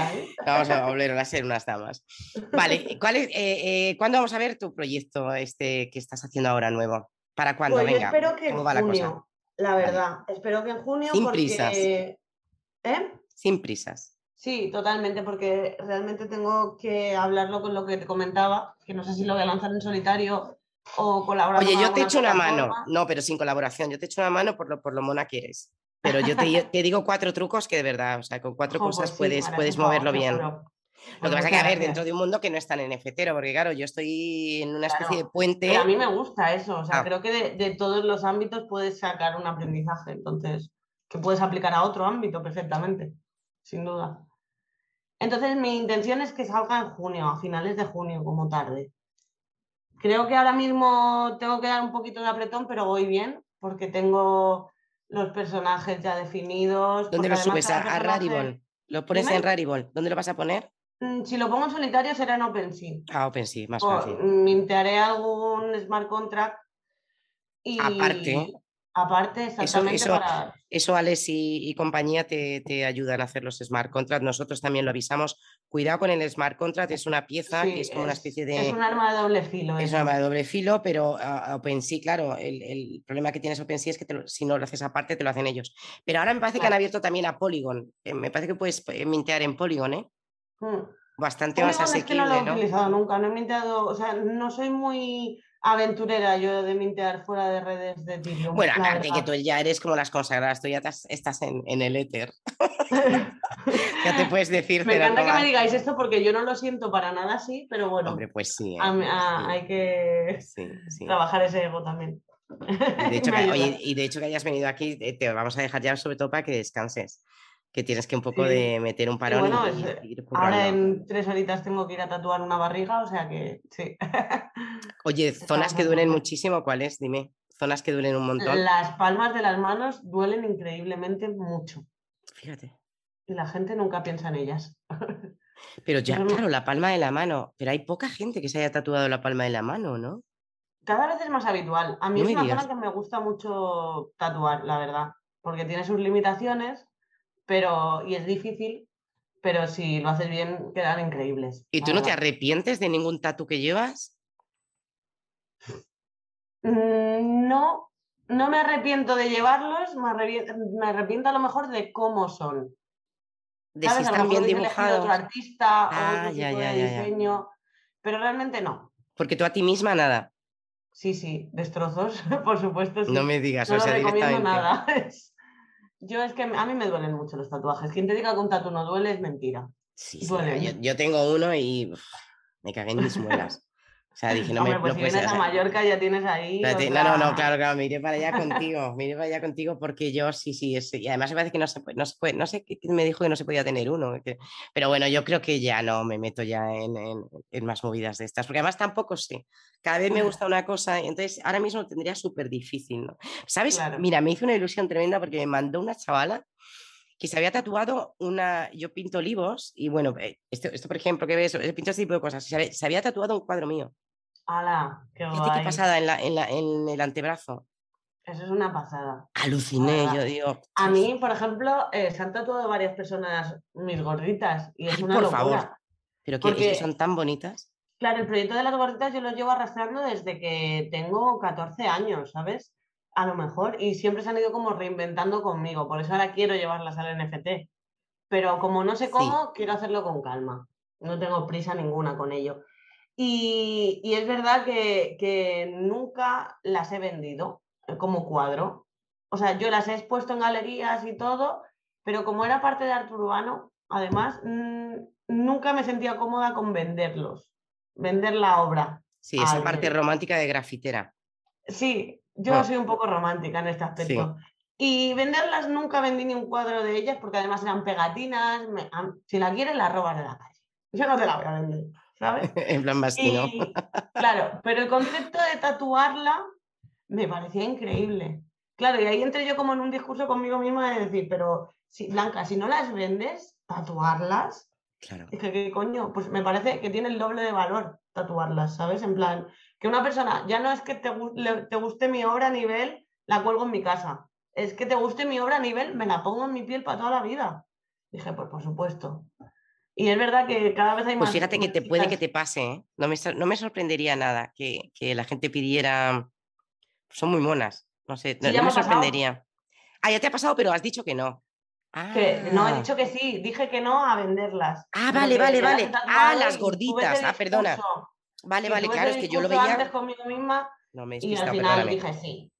Vamos a volver a ser unas damas. Vale, ¿cuál es, eh, eh, ¿cuándo vamos a ver tu proyecto este que estás haciendo ahora nuevo? ¿Para cuándo? Pues Venga, espero que en junio, la, verdad. Espero que en junio. Sin porque... prisas. ¿Eh? Sin prisas. Sí, totalmente, porque realmente tengo que hablarlo con lo que te comentaba, que no sé si lo voy a lanzar en solitario o colaborar. Oye, yo te echo una mano, no, pero sin colaboración, yo te echo una mano por lo, por lo mona que eres. Pero yo te, digo cuatro trucos que de verdad, o sea, con cuatro cosas pues puedes, puedes moverlo bien. Lo que pasa es que, a ver, dentro de un mundo que no es tan NFTero, porque claro, yo estoy en una especie de puente. a mí me gusta eso, o sea, ah. creo que de, de, todos los ámbitos puedes sacar un aprendizaje, entonces, que puedes aplicar a otro ámbito perfectamente, sin duda. Entonces mi intención es que salga en junio, a finales de junio, como tarde. Creo que ahora mismo tengo que dar un poquito de apretón, pero voy bien, porque tengo los personajes ya definidos. ¿Dónde lo subes? ¿A, Raribol? ¿Lo pones en Raribol? ¿Dónde lo vas a poner? Mm, si lo pongo en solitario será en OpenSea. Ah, OpenSea, más fácil. Mintearé algún smart contract y... Aparte, Aparte, exactamente eso, para... Eso, Alex y, compañía te, ayudan a hacer los smart contracts. Nosotros también lo avisamos. Cuidado con el smart contract, es una pieza que es como una especie de... Es un arma de doble filo. Es un arma de doble filo, pero a, OpenSea, claro, el, problema que tienes OpenSea es que si no lo haces aparte, te lo hacen ellos. Pero ahora me parece que han abierto también a Polygon. Eh, me parece que puedes eh, mintear en Polygon, ¿eh? Hmm. Bastante más asequible, es que no lo he utilizado nunca, no he minteado, o sea, no soy muy aventurera yo de mintear fuera de redes de Ethereum. Bueno, aparte que tú ya eres como las consagradas, tú ya estás en, el éter. ya te puedes decir. Me encanta que me digáis esto porque yo no lo siento para nada así, pero bueno. Hombre, pues sí. ¿eh? Hay que trabajar ese ego también. Y de, hecho, que, y de hecho que hayas venido aquí, eh, te vamos a dejar ya sobre todo para que descanses que tienes que un poco de meter un parón. y, ahora en tres horitas tengo que ir a tatuar una barriga, o sea que sí. Oye, zonas que duelen muchísimo, ¿cuáles? Dime, zonas que duelen un montón. Las palmas de las manos duelen increíblemente mucho. Fíjate. Y la gente nunca piensa en ellas. Pero ya, claro, la palma de la mano. Pero hay poca gente que se haya tatuado la palma de la mano, ¿no? Cada vez es más habitual. A mí es una zona que me gusta mucho tatuar, la verdad. Porque tiene sus limitaciones, pero, y es difícil, pero si lo haces bien, quedan increíbles. ¿Y tú no te arrepientes de ningún tatu que llevas? Mm, no, no me arrepiento de llevarlos, me arrepiento, a lo mejor de cómo son. De si están bien dibujados. Otro artista ah, otro tipo de diseño, pero realmente no. Porque tú a ti misma nada. Sí, sí, destrozos, por supuesto. No me digas, no o sea, recomiendo nada. Yo es que a mí me duelen mucho los tatuajes. Quien te diga que un tatu no duele es mentira. Sí, sí yo, tengo uno y me cagué en mis muelas. O sea, dije, no me pues si vienes a Mallorca ya tienes ahí. No, no, no, claro, claro, me iré para allá contigo, me iré para allá contigo porque yo sí, sí, y además me parece que no se puede, no se puede, no sé qué me dijo que no se podía tener uno, pero bueno, yo creo que ya no me meto ya en, en, más movidas de estas, porque además tampoco sé, cada vez me gusta una cosa, entonces ahora mismo lo tendría súper difícil, ¿no? ¿Sabes? Mira, me hizo una ilusión tremenda porque me mandó una chavala que se había tatuado una, yo pinto olivos y bueno, eh, esto, esto por ejemplo, que ves, pinto este tipo de cosas, se había tatuado un cuadro mío. ¡Hala! ¡Qué guay! pasada en, el antebrazo. Eso es una pasada. Aluciné, yo digo. A mí, por ejemplo, eh, se han tatuado varias personas mis gorditas y es una por favor. Pero que, son tan bonitas. Claro, el proyecto de las gorditas yo lo llevo arrastrando desde que tengo 14 años, ¿sabes? A lo mejor, y siempre se han ido como reinventando conmigo, por eso ahora quiero llevarlas al NFT. Pero como no sé cómo, quiero hacerlo con calma. No tengo prisa ninguna con ello. Y, es verdad que, nunca las he vendido eh, como cuadro. O sea, yo las he expuesto en galerías y todo, pero como era parte de arte urbano, además, nunca me sentía cómoda con venderlos, vender la obra. Sí, esa parte romántica de grafitera. Sí, yo ah. soy un poco romántica en este aspecto. Y venderlas nunca vendí ni un cuadro de ellas porque además eran pegatinas. si la quieres, la robas de la calle. Yo no te la voy a vender. ¿sabes? en plan bastino. claro, pero el concepto de tatuarla me parecía increíble. Claro, y ahí entré yo como en un discurso conmigo misma de decir, pero si, Blanca, si no las vendes, tatuarlas. Claro. Es que, ¿qué coño? Pues me parece que tiene el doble de valor tatuarlas, ¿sabes? En plan, que una persona, ya no es que te, te guste mi obra a nivel, la cuelgo en mi casa. Es que te guste mi obra a nivel, me la pongo en mi piel para toda la vida. Dije, pues por supuesto. Y es verdad que cada vez hay pues más. Pues fíjate que te puede que te pase, ¿eh? no, me, no me sorprendería nada que, que, la gente pidiera. Son muy monas, no sé, no, me, sorprendería. Ah, ya te ha pasado, pero has dicho que no. no, he ah. dicho que sí, dije que no a venderlas. Ah, vale, vale, vale. Ah, las gorditas, ah, perdona. Vale, vale, claro, es que yo lo veía. antes conmigo misma no me y al final dije sí,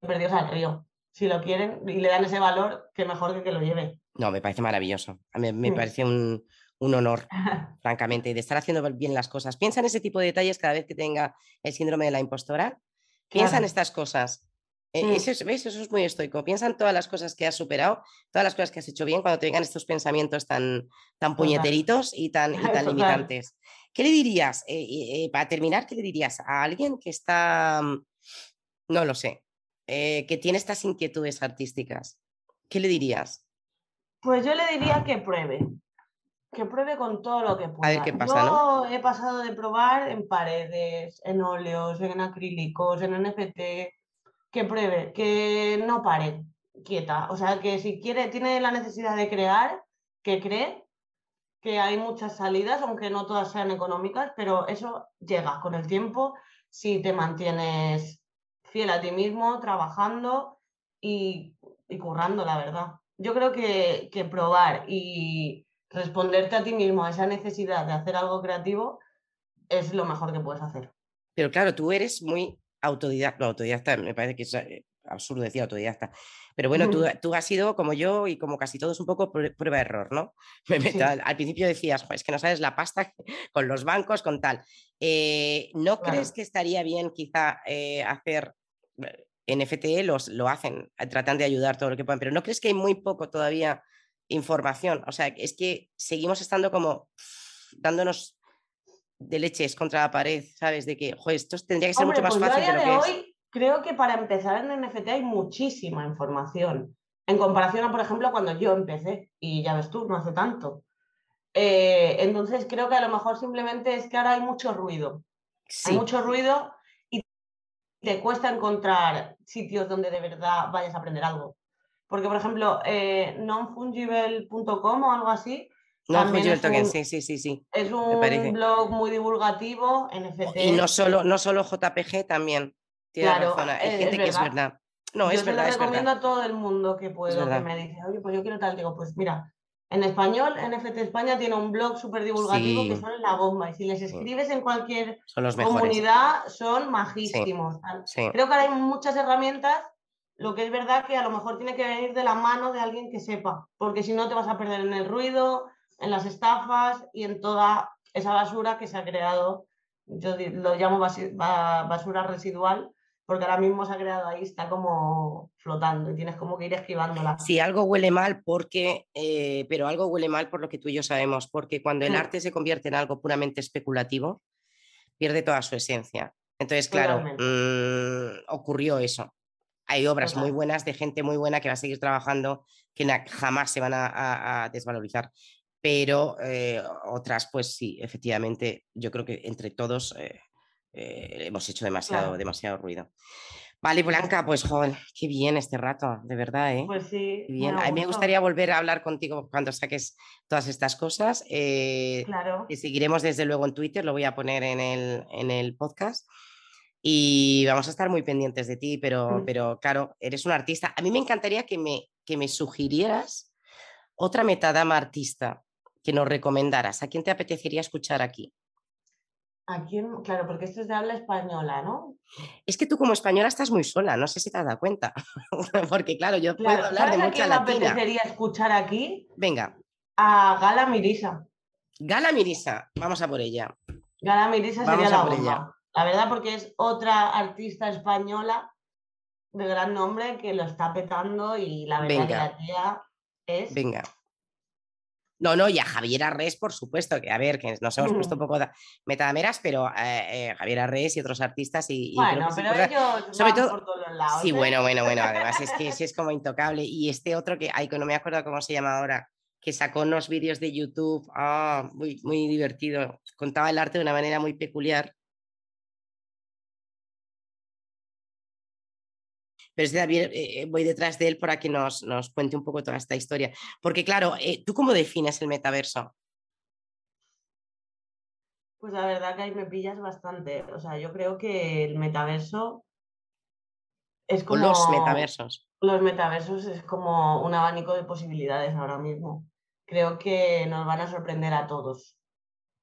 perdidos al río. Si lo quieren y le dan ese valor, que mejor que que lo lleve. No, me parece maravilloso. A mí me parece un, honor, francamente, de estar haciendo bien las cosas. Piensa en ese tipo de detalles cada vez que tenga el síndrome de la impostora. Piensa en estas cosas. E, mm. Eso, es, Eso es muy estoico. Piensa en todas las cosas que has superado, todas las cosas que has hecho bien cuando te vengan estos pensamientos tan, tan puñeteritos y tan, y tan limitantes. ¿Qué le dirías, eh, eh, para terminar, qué le dirías a alguien que está, mm, no lo sé, eh, que tiene estas inquietudes artísticas? ¿Qué le dirías? Pues yo le diría que pruebe, que pruebe con todo lo que pueda. A ver qué pasa, yo he pasado de probar en paredes, en óleos, en acrílicos, en NFT, que pruebe, que no pare quieta. O sea, que si quiere, tiene la necesidad de crear, que cree, que hay muchas salidas, aunque no todas sean económicas, pero eso llega con el tiempo si te mantienes fiel a ti mismo, trabajando y, currando, la verdad. Yo creo que, que probar y responderte a ti mismo a esa necesidad de hacer algo creativo es lo mejor que puedes hacer. Pero claro, tú eres muy autodidacta, autodidacta, me parece que es eh, absurdo decir autodidacta, pero bueno, tú, tú, has sido como yo y como casi todos un poco prueba-error, ¿no? al, principio decías, es que no sabes la pasta con los bancos, con tal. Eh, ¿No crees que estaría bien quizá eh, hacer NFT los, lo hacen, tratan de ayudar todo lo que puedan, pero ¿no crees que hay muy poco todavía información? O sea, es que seguimos estando como dándonos de leches contra la pared, ¿sabes? De que, joder, esto tendría que ser mucho más pues fácil. de, hoy creo que para empezar en NFT hay muchísima información. En comparación a, por ejemplo, cuando yo empecé, y ya ves tú, no hace tanto. Eh, entonces creo que a lo mejor simplemente es que ahora hay mucho ruido. Hay mucho ruido y te cuesta encontrar sitios donde de verdad vayas a aprender algo. Porque, por ejemplo, eh, nonfungible.com o algo así, no, Fungible Token, sí, sí, sí, sí. Es un blog muy divulgativo, NFT. Y no solo, no solo JPG, también. Claro, razón. Hay gente que es verdad. No, es verdad. Yo recomiendo a todo el mundo que puedo, que me dice, oye, pues yo quiero tal. Digo, pues mira, en español, NFT España tiene un blog súper divulgativo que son la bomba. Y si les escribes en cualquier comunidad, son majísimos. Creo que ahora hay muchas herramientas. Lo que es verdad que a lo mejor tiene que venir de la mano de alguien que sepa, porque si no te vas a perder en el ruido, en las estafas y en toda esa basura que se ha creado. Yo lo llamo basura residual porque ahora mismo se ha creado ahí, está como flotando y tienes como que ir esquivándola. Sí, algo huele mal porque, eh, pero algo huele mal por lo que tú y yo sabemos, porque cuando el mm. arte se convierte en algo puramente especulativo, pierde toda su esencia. Entonces, claro, mm, ocurrió eso. Hay obras muy buenas de gente muy buena que va a seguir trabajando, que jamás se van a desvalorizar pero eh, otras, pues sí, efectivamente, yo creo que entre todos eh, eh, hemos hecho demasiado, demasiado ruido. Vale, Blanca, pues joven, qué bien este rato, de verdad, ¿eh? Pues sí. Bien. A mí me gustaría volver a hablar contigo cuando saques todas estas cosas. claro. Y seguiremos desde luego en Twitter, lo voy a poner en el, en el podcast. Y vamos a estar muy pendientes de ti, pero, mm. pero claro, eres un artista. A mí me encantaría que me, que me sugirieras otra metadama artista que nos recomendaras? ¿A quién te apetecería escuchar aquí? ¿A quién? Claro, porque esto es de habla española, ¿no? Es que tú como española estás muy sola, no sé si te has dado cuenta. porque claro, yo puedo hablar de mucha a quién me apetecería escuchar aquí? Venga. A Gala Mirisa. Gala Mirisa, vamos a por ella. Gala Mirisa sería la bomba. La verdad, porque es otra artista española de gran nombre que lo está petando y la verdad que la tía es Venga. No, no, y a Javier Arres, por supuesto, que a ver, que nos hemos puesto un poco metadameras, pero eh, eh, Javier Arres y otros artistas y... bueno, pero ellos sobre todo, por todos lados. Sí, ¿eh? bueno, bueno, bueno, además es que sí es como intocable. Y este otro que, ay, que no me acuerdo cómo se llama ahora, que sacó unos vídeos de YouTube, ah, muy, muy divertido, contaba el arte de una manera muy peculiar. Pero David, eh, voy detrás de él para que nos, nos, cuente un poco toda esta historia. Porque claro, eh, ¿tú cómo defines el metaverso? Pues la verdad que ahí me pillas bastante. O sea, yo creo que el metaverso es como... los metaversos. Los metaversos es como un abanico de posibilidades ahora mismo. Creo que nos van a sorprender a todos.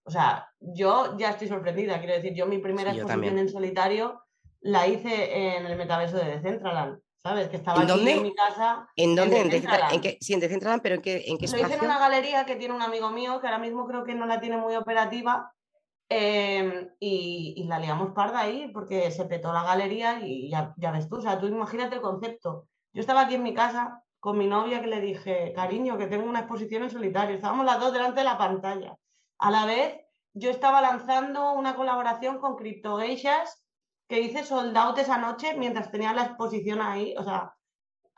O sea, yo ya estoy sorprendida. Quiero decir, yo mi primera exposición en solitario la hice en el metaverso de Decentraland, ¿sabes? Que estaba ¿En en mi casa. ¿En dónde? ¿En, Decentraland? ¿En qué? Sí, en Decentraland, pero ¿en qué, en qué espacio? Lo hice en una galería que tiene un amigo mío que ahora mismo creo que no la tiene muy operativa em, y, la liamos parda ahí porque se petó la galería y ya, ya ves tú, o sea, tú imagínate el concepto. Yo estaba aquí en mi casa con mi novia que le dije, cariño, que tengo una exposición en solitario. Estábamos las dos delante de la pantalla. A la vez, yo estaba lanzando una colaboración con Crypto que hice sold out esa noche mientras tenía la exposición ahí. O sea,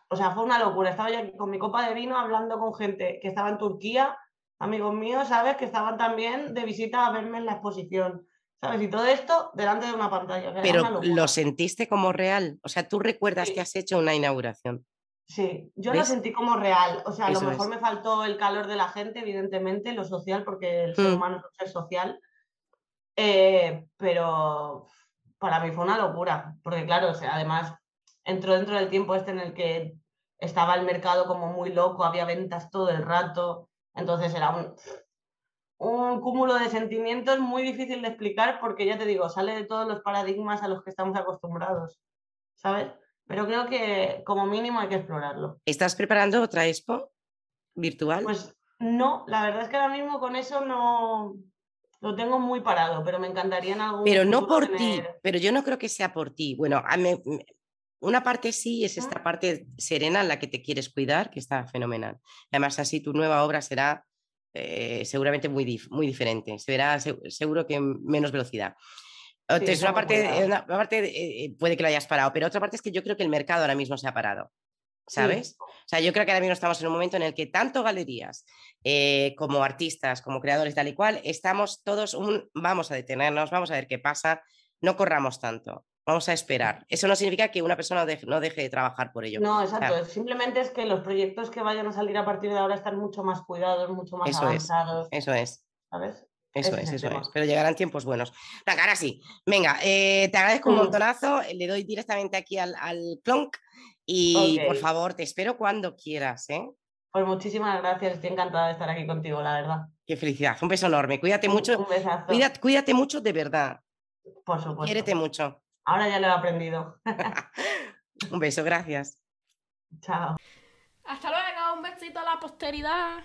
o sea, fue una locura. Estaba yo aquí con mi copa de vino hablando con gente que estaba en Turquía, amigos míos, ¿sabes? Que estaban también de visita a verme en la exposición. ¿Sabes? Y todo esto delante de una pantalla. Pero lo sentiste como real. O sea, tú recuerdas que has hecho una inauguración. Sí, yo lo sentí como real. O sea, a lo mejor me faltó el calor de la gente, evidentemente, lo social, porque el ser mm. humano es un ser social. Eh, pero para mí fue una locura, porque claro, o sea, además entró dentro del tiempo este en el que estaba el mercado como muy loco, había ventas todo el rato, entonces era un, un cúmulo de sentimientos muy difícil de explicar porque ya te digo, sale de todos los paradigmas a los que estamos acostumbrados, ¿sabes? Pero creo que como mínimo hay que explorarlo. ¿Estás preparando otra expo virtual? Pues no, la verdad es que ahora mismo con eso no lo tengo muy parado, pero me encantaría en algún Pero no por ti, pero yo no creo que sea por ti. Bueno, a mí, una parte sí es esta parte serena en la que te quieres cuidar, que está fenomenal. Además, así tu nueva obra será eh, seguramente muy, muy diferente, se verá seguro que menos velocidad. Entonces, una parte, una parte eh, puede que lo hayas parado, pero otra parte es que yo creo que el mercado ahora mismo se ha parado. ¿Sabes? O sea, yo creo que ahora mismo estamos en un momento en el que tanto galerías eh, como artistas, como creadores, tal y cual, estamos todos, un, vamos a detenernos, vamos a ver qué pasa, no corramos tanto. Vamos a esperar. Eso no significa que una persona no deje de trabajar por ello. No, exacto. Simplemente es que los proyectos que vayan a salir a partir de ahora están mucho más cuidados, mucho más avanzados. eso es. ¿Sabes? Eso es, eso es. Pero llegarán tiempos buenos. Ahora sí. Venga, eh, te agradezco un mm. montonazo. Le doy directamente aquí al, al clonk. Y por favor, te espero cuando quieras. ¿eh? Pues muchísimas gracias. Estoy encantada de estar aquí contigo, la verdad. Qué felicidad. Un beso enorme. Cuídate mucho. Un besazo. Cuídate, cuídate mucho de verdad. Por supuesto. Quiérete mucho. Ahora ya lo he aprendido. un beso, gracias. Chao. Hasta luego, un besito a la posteridad.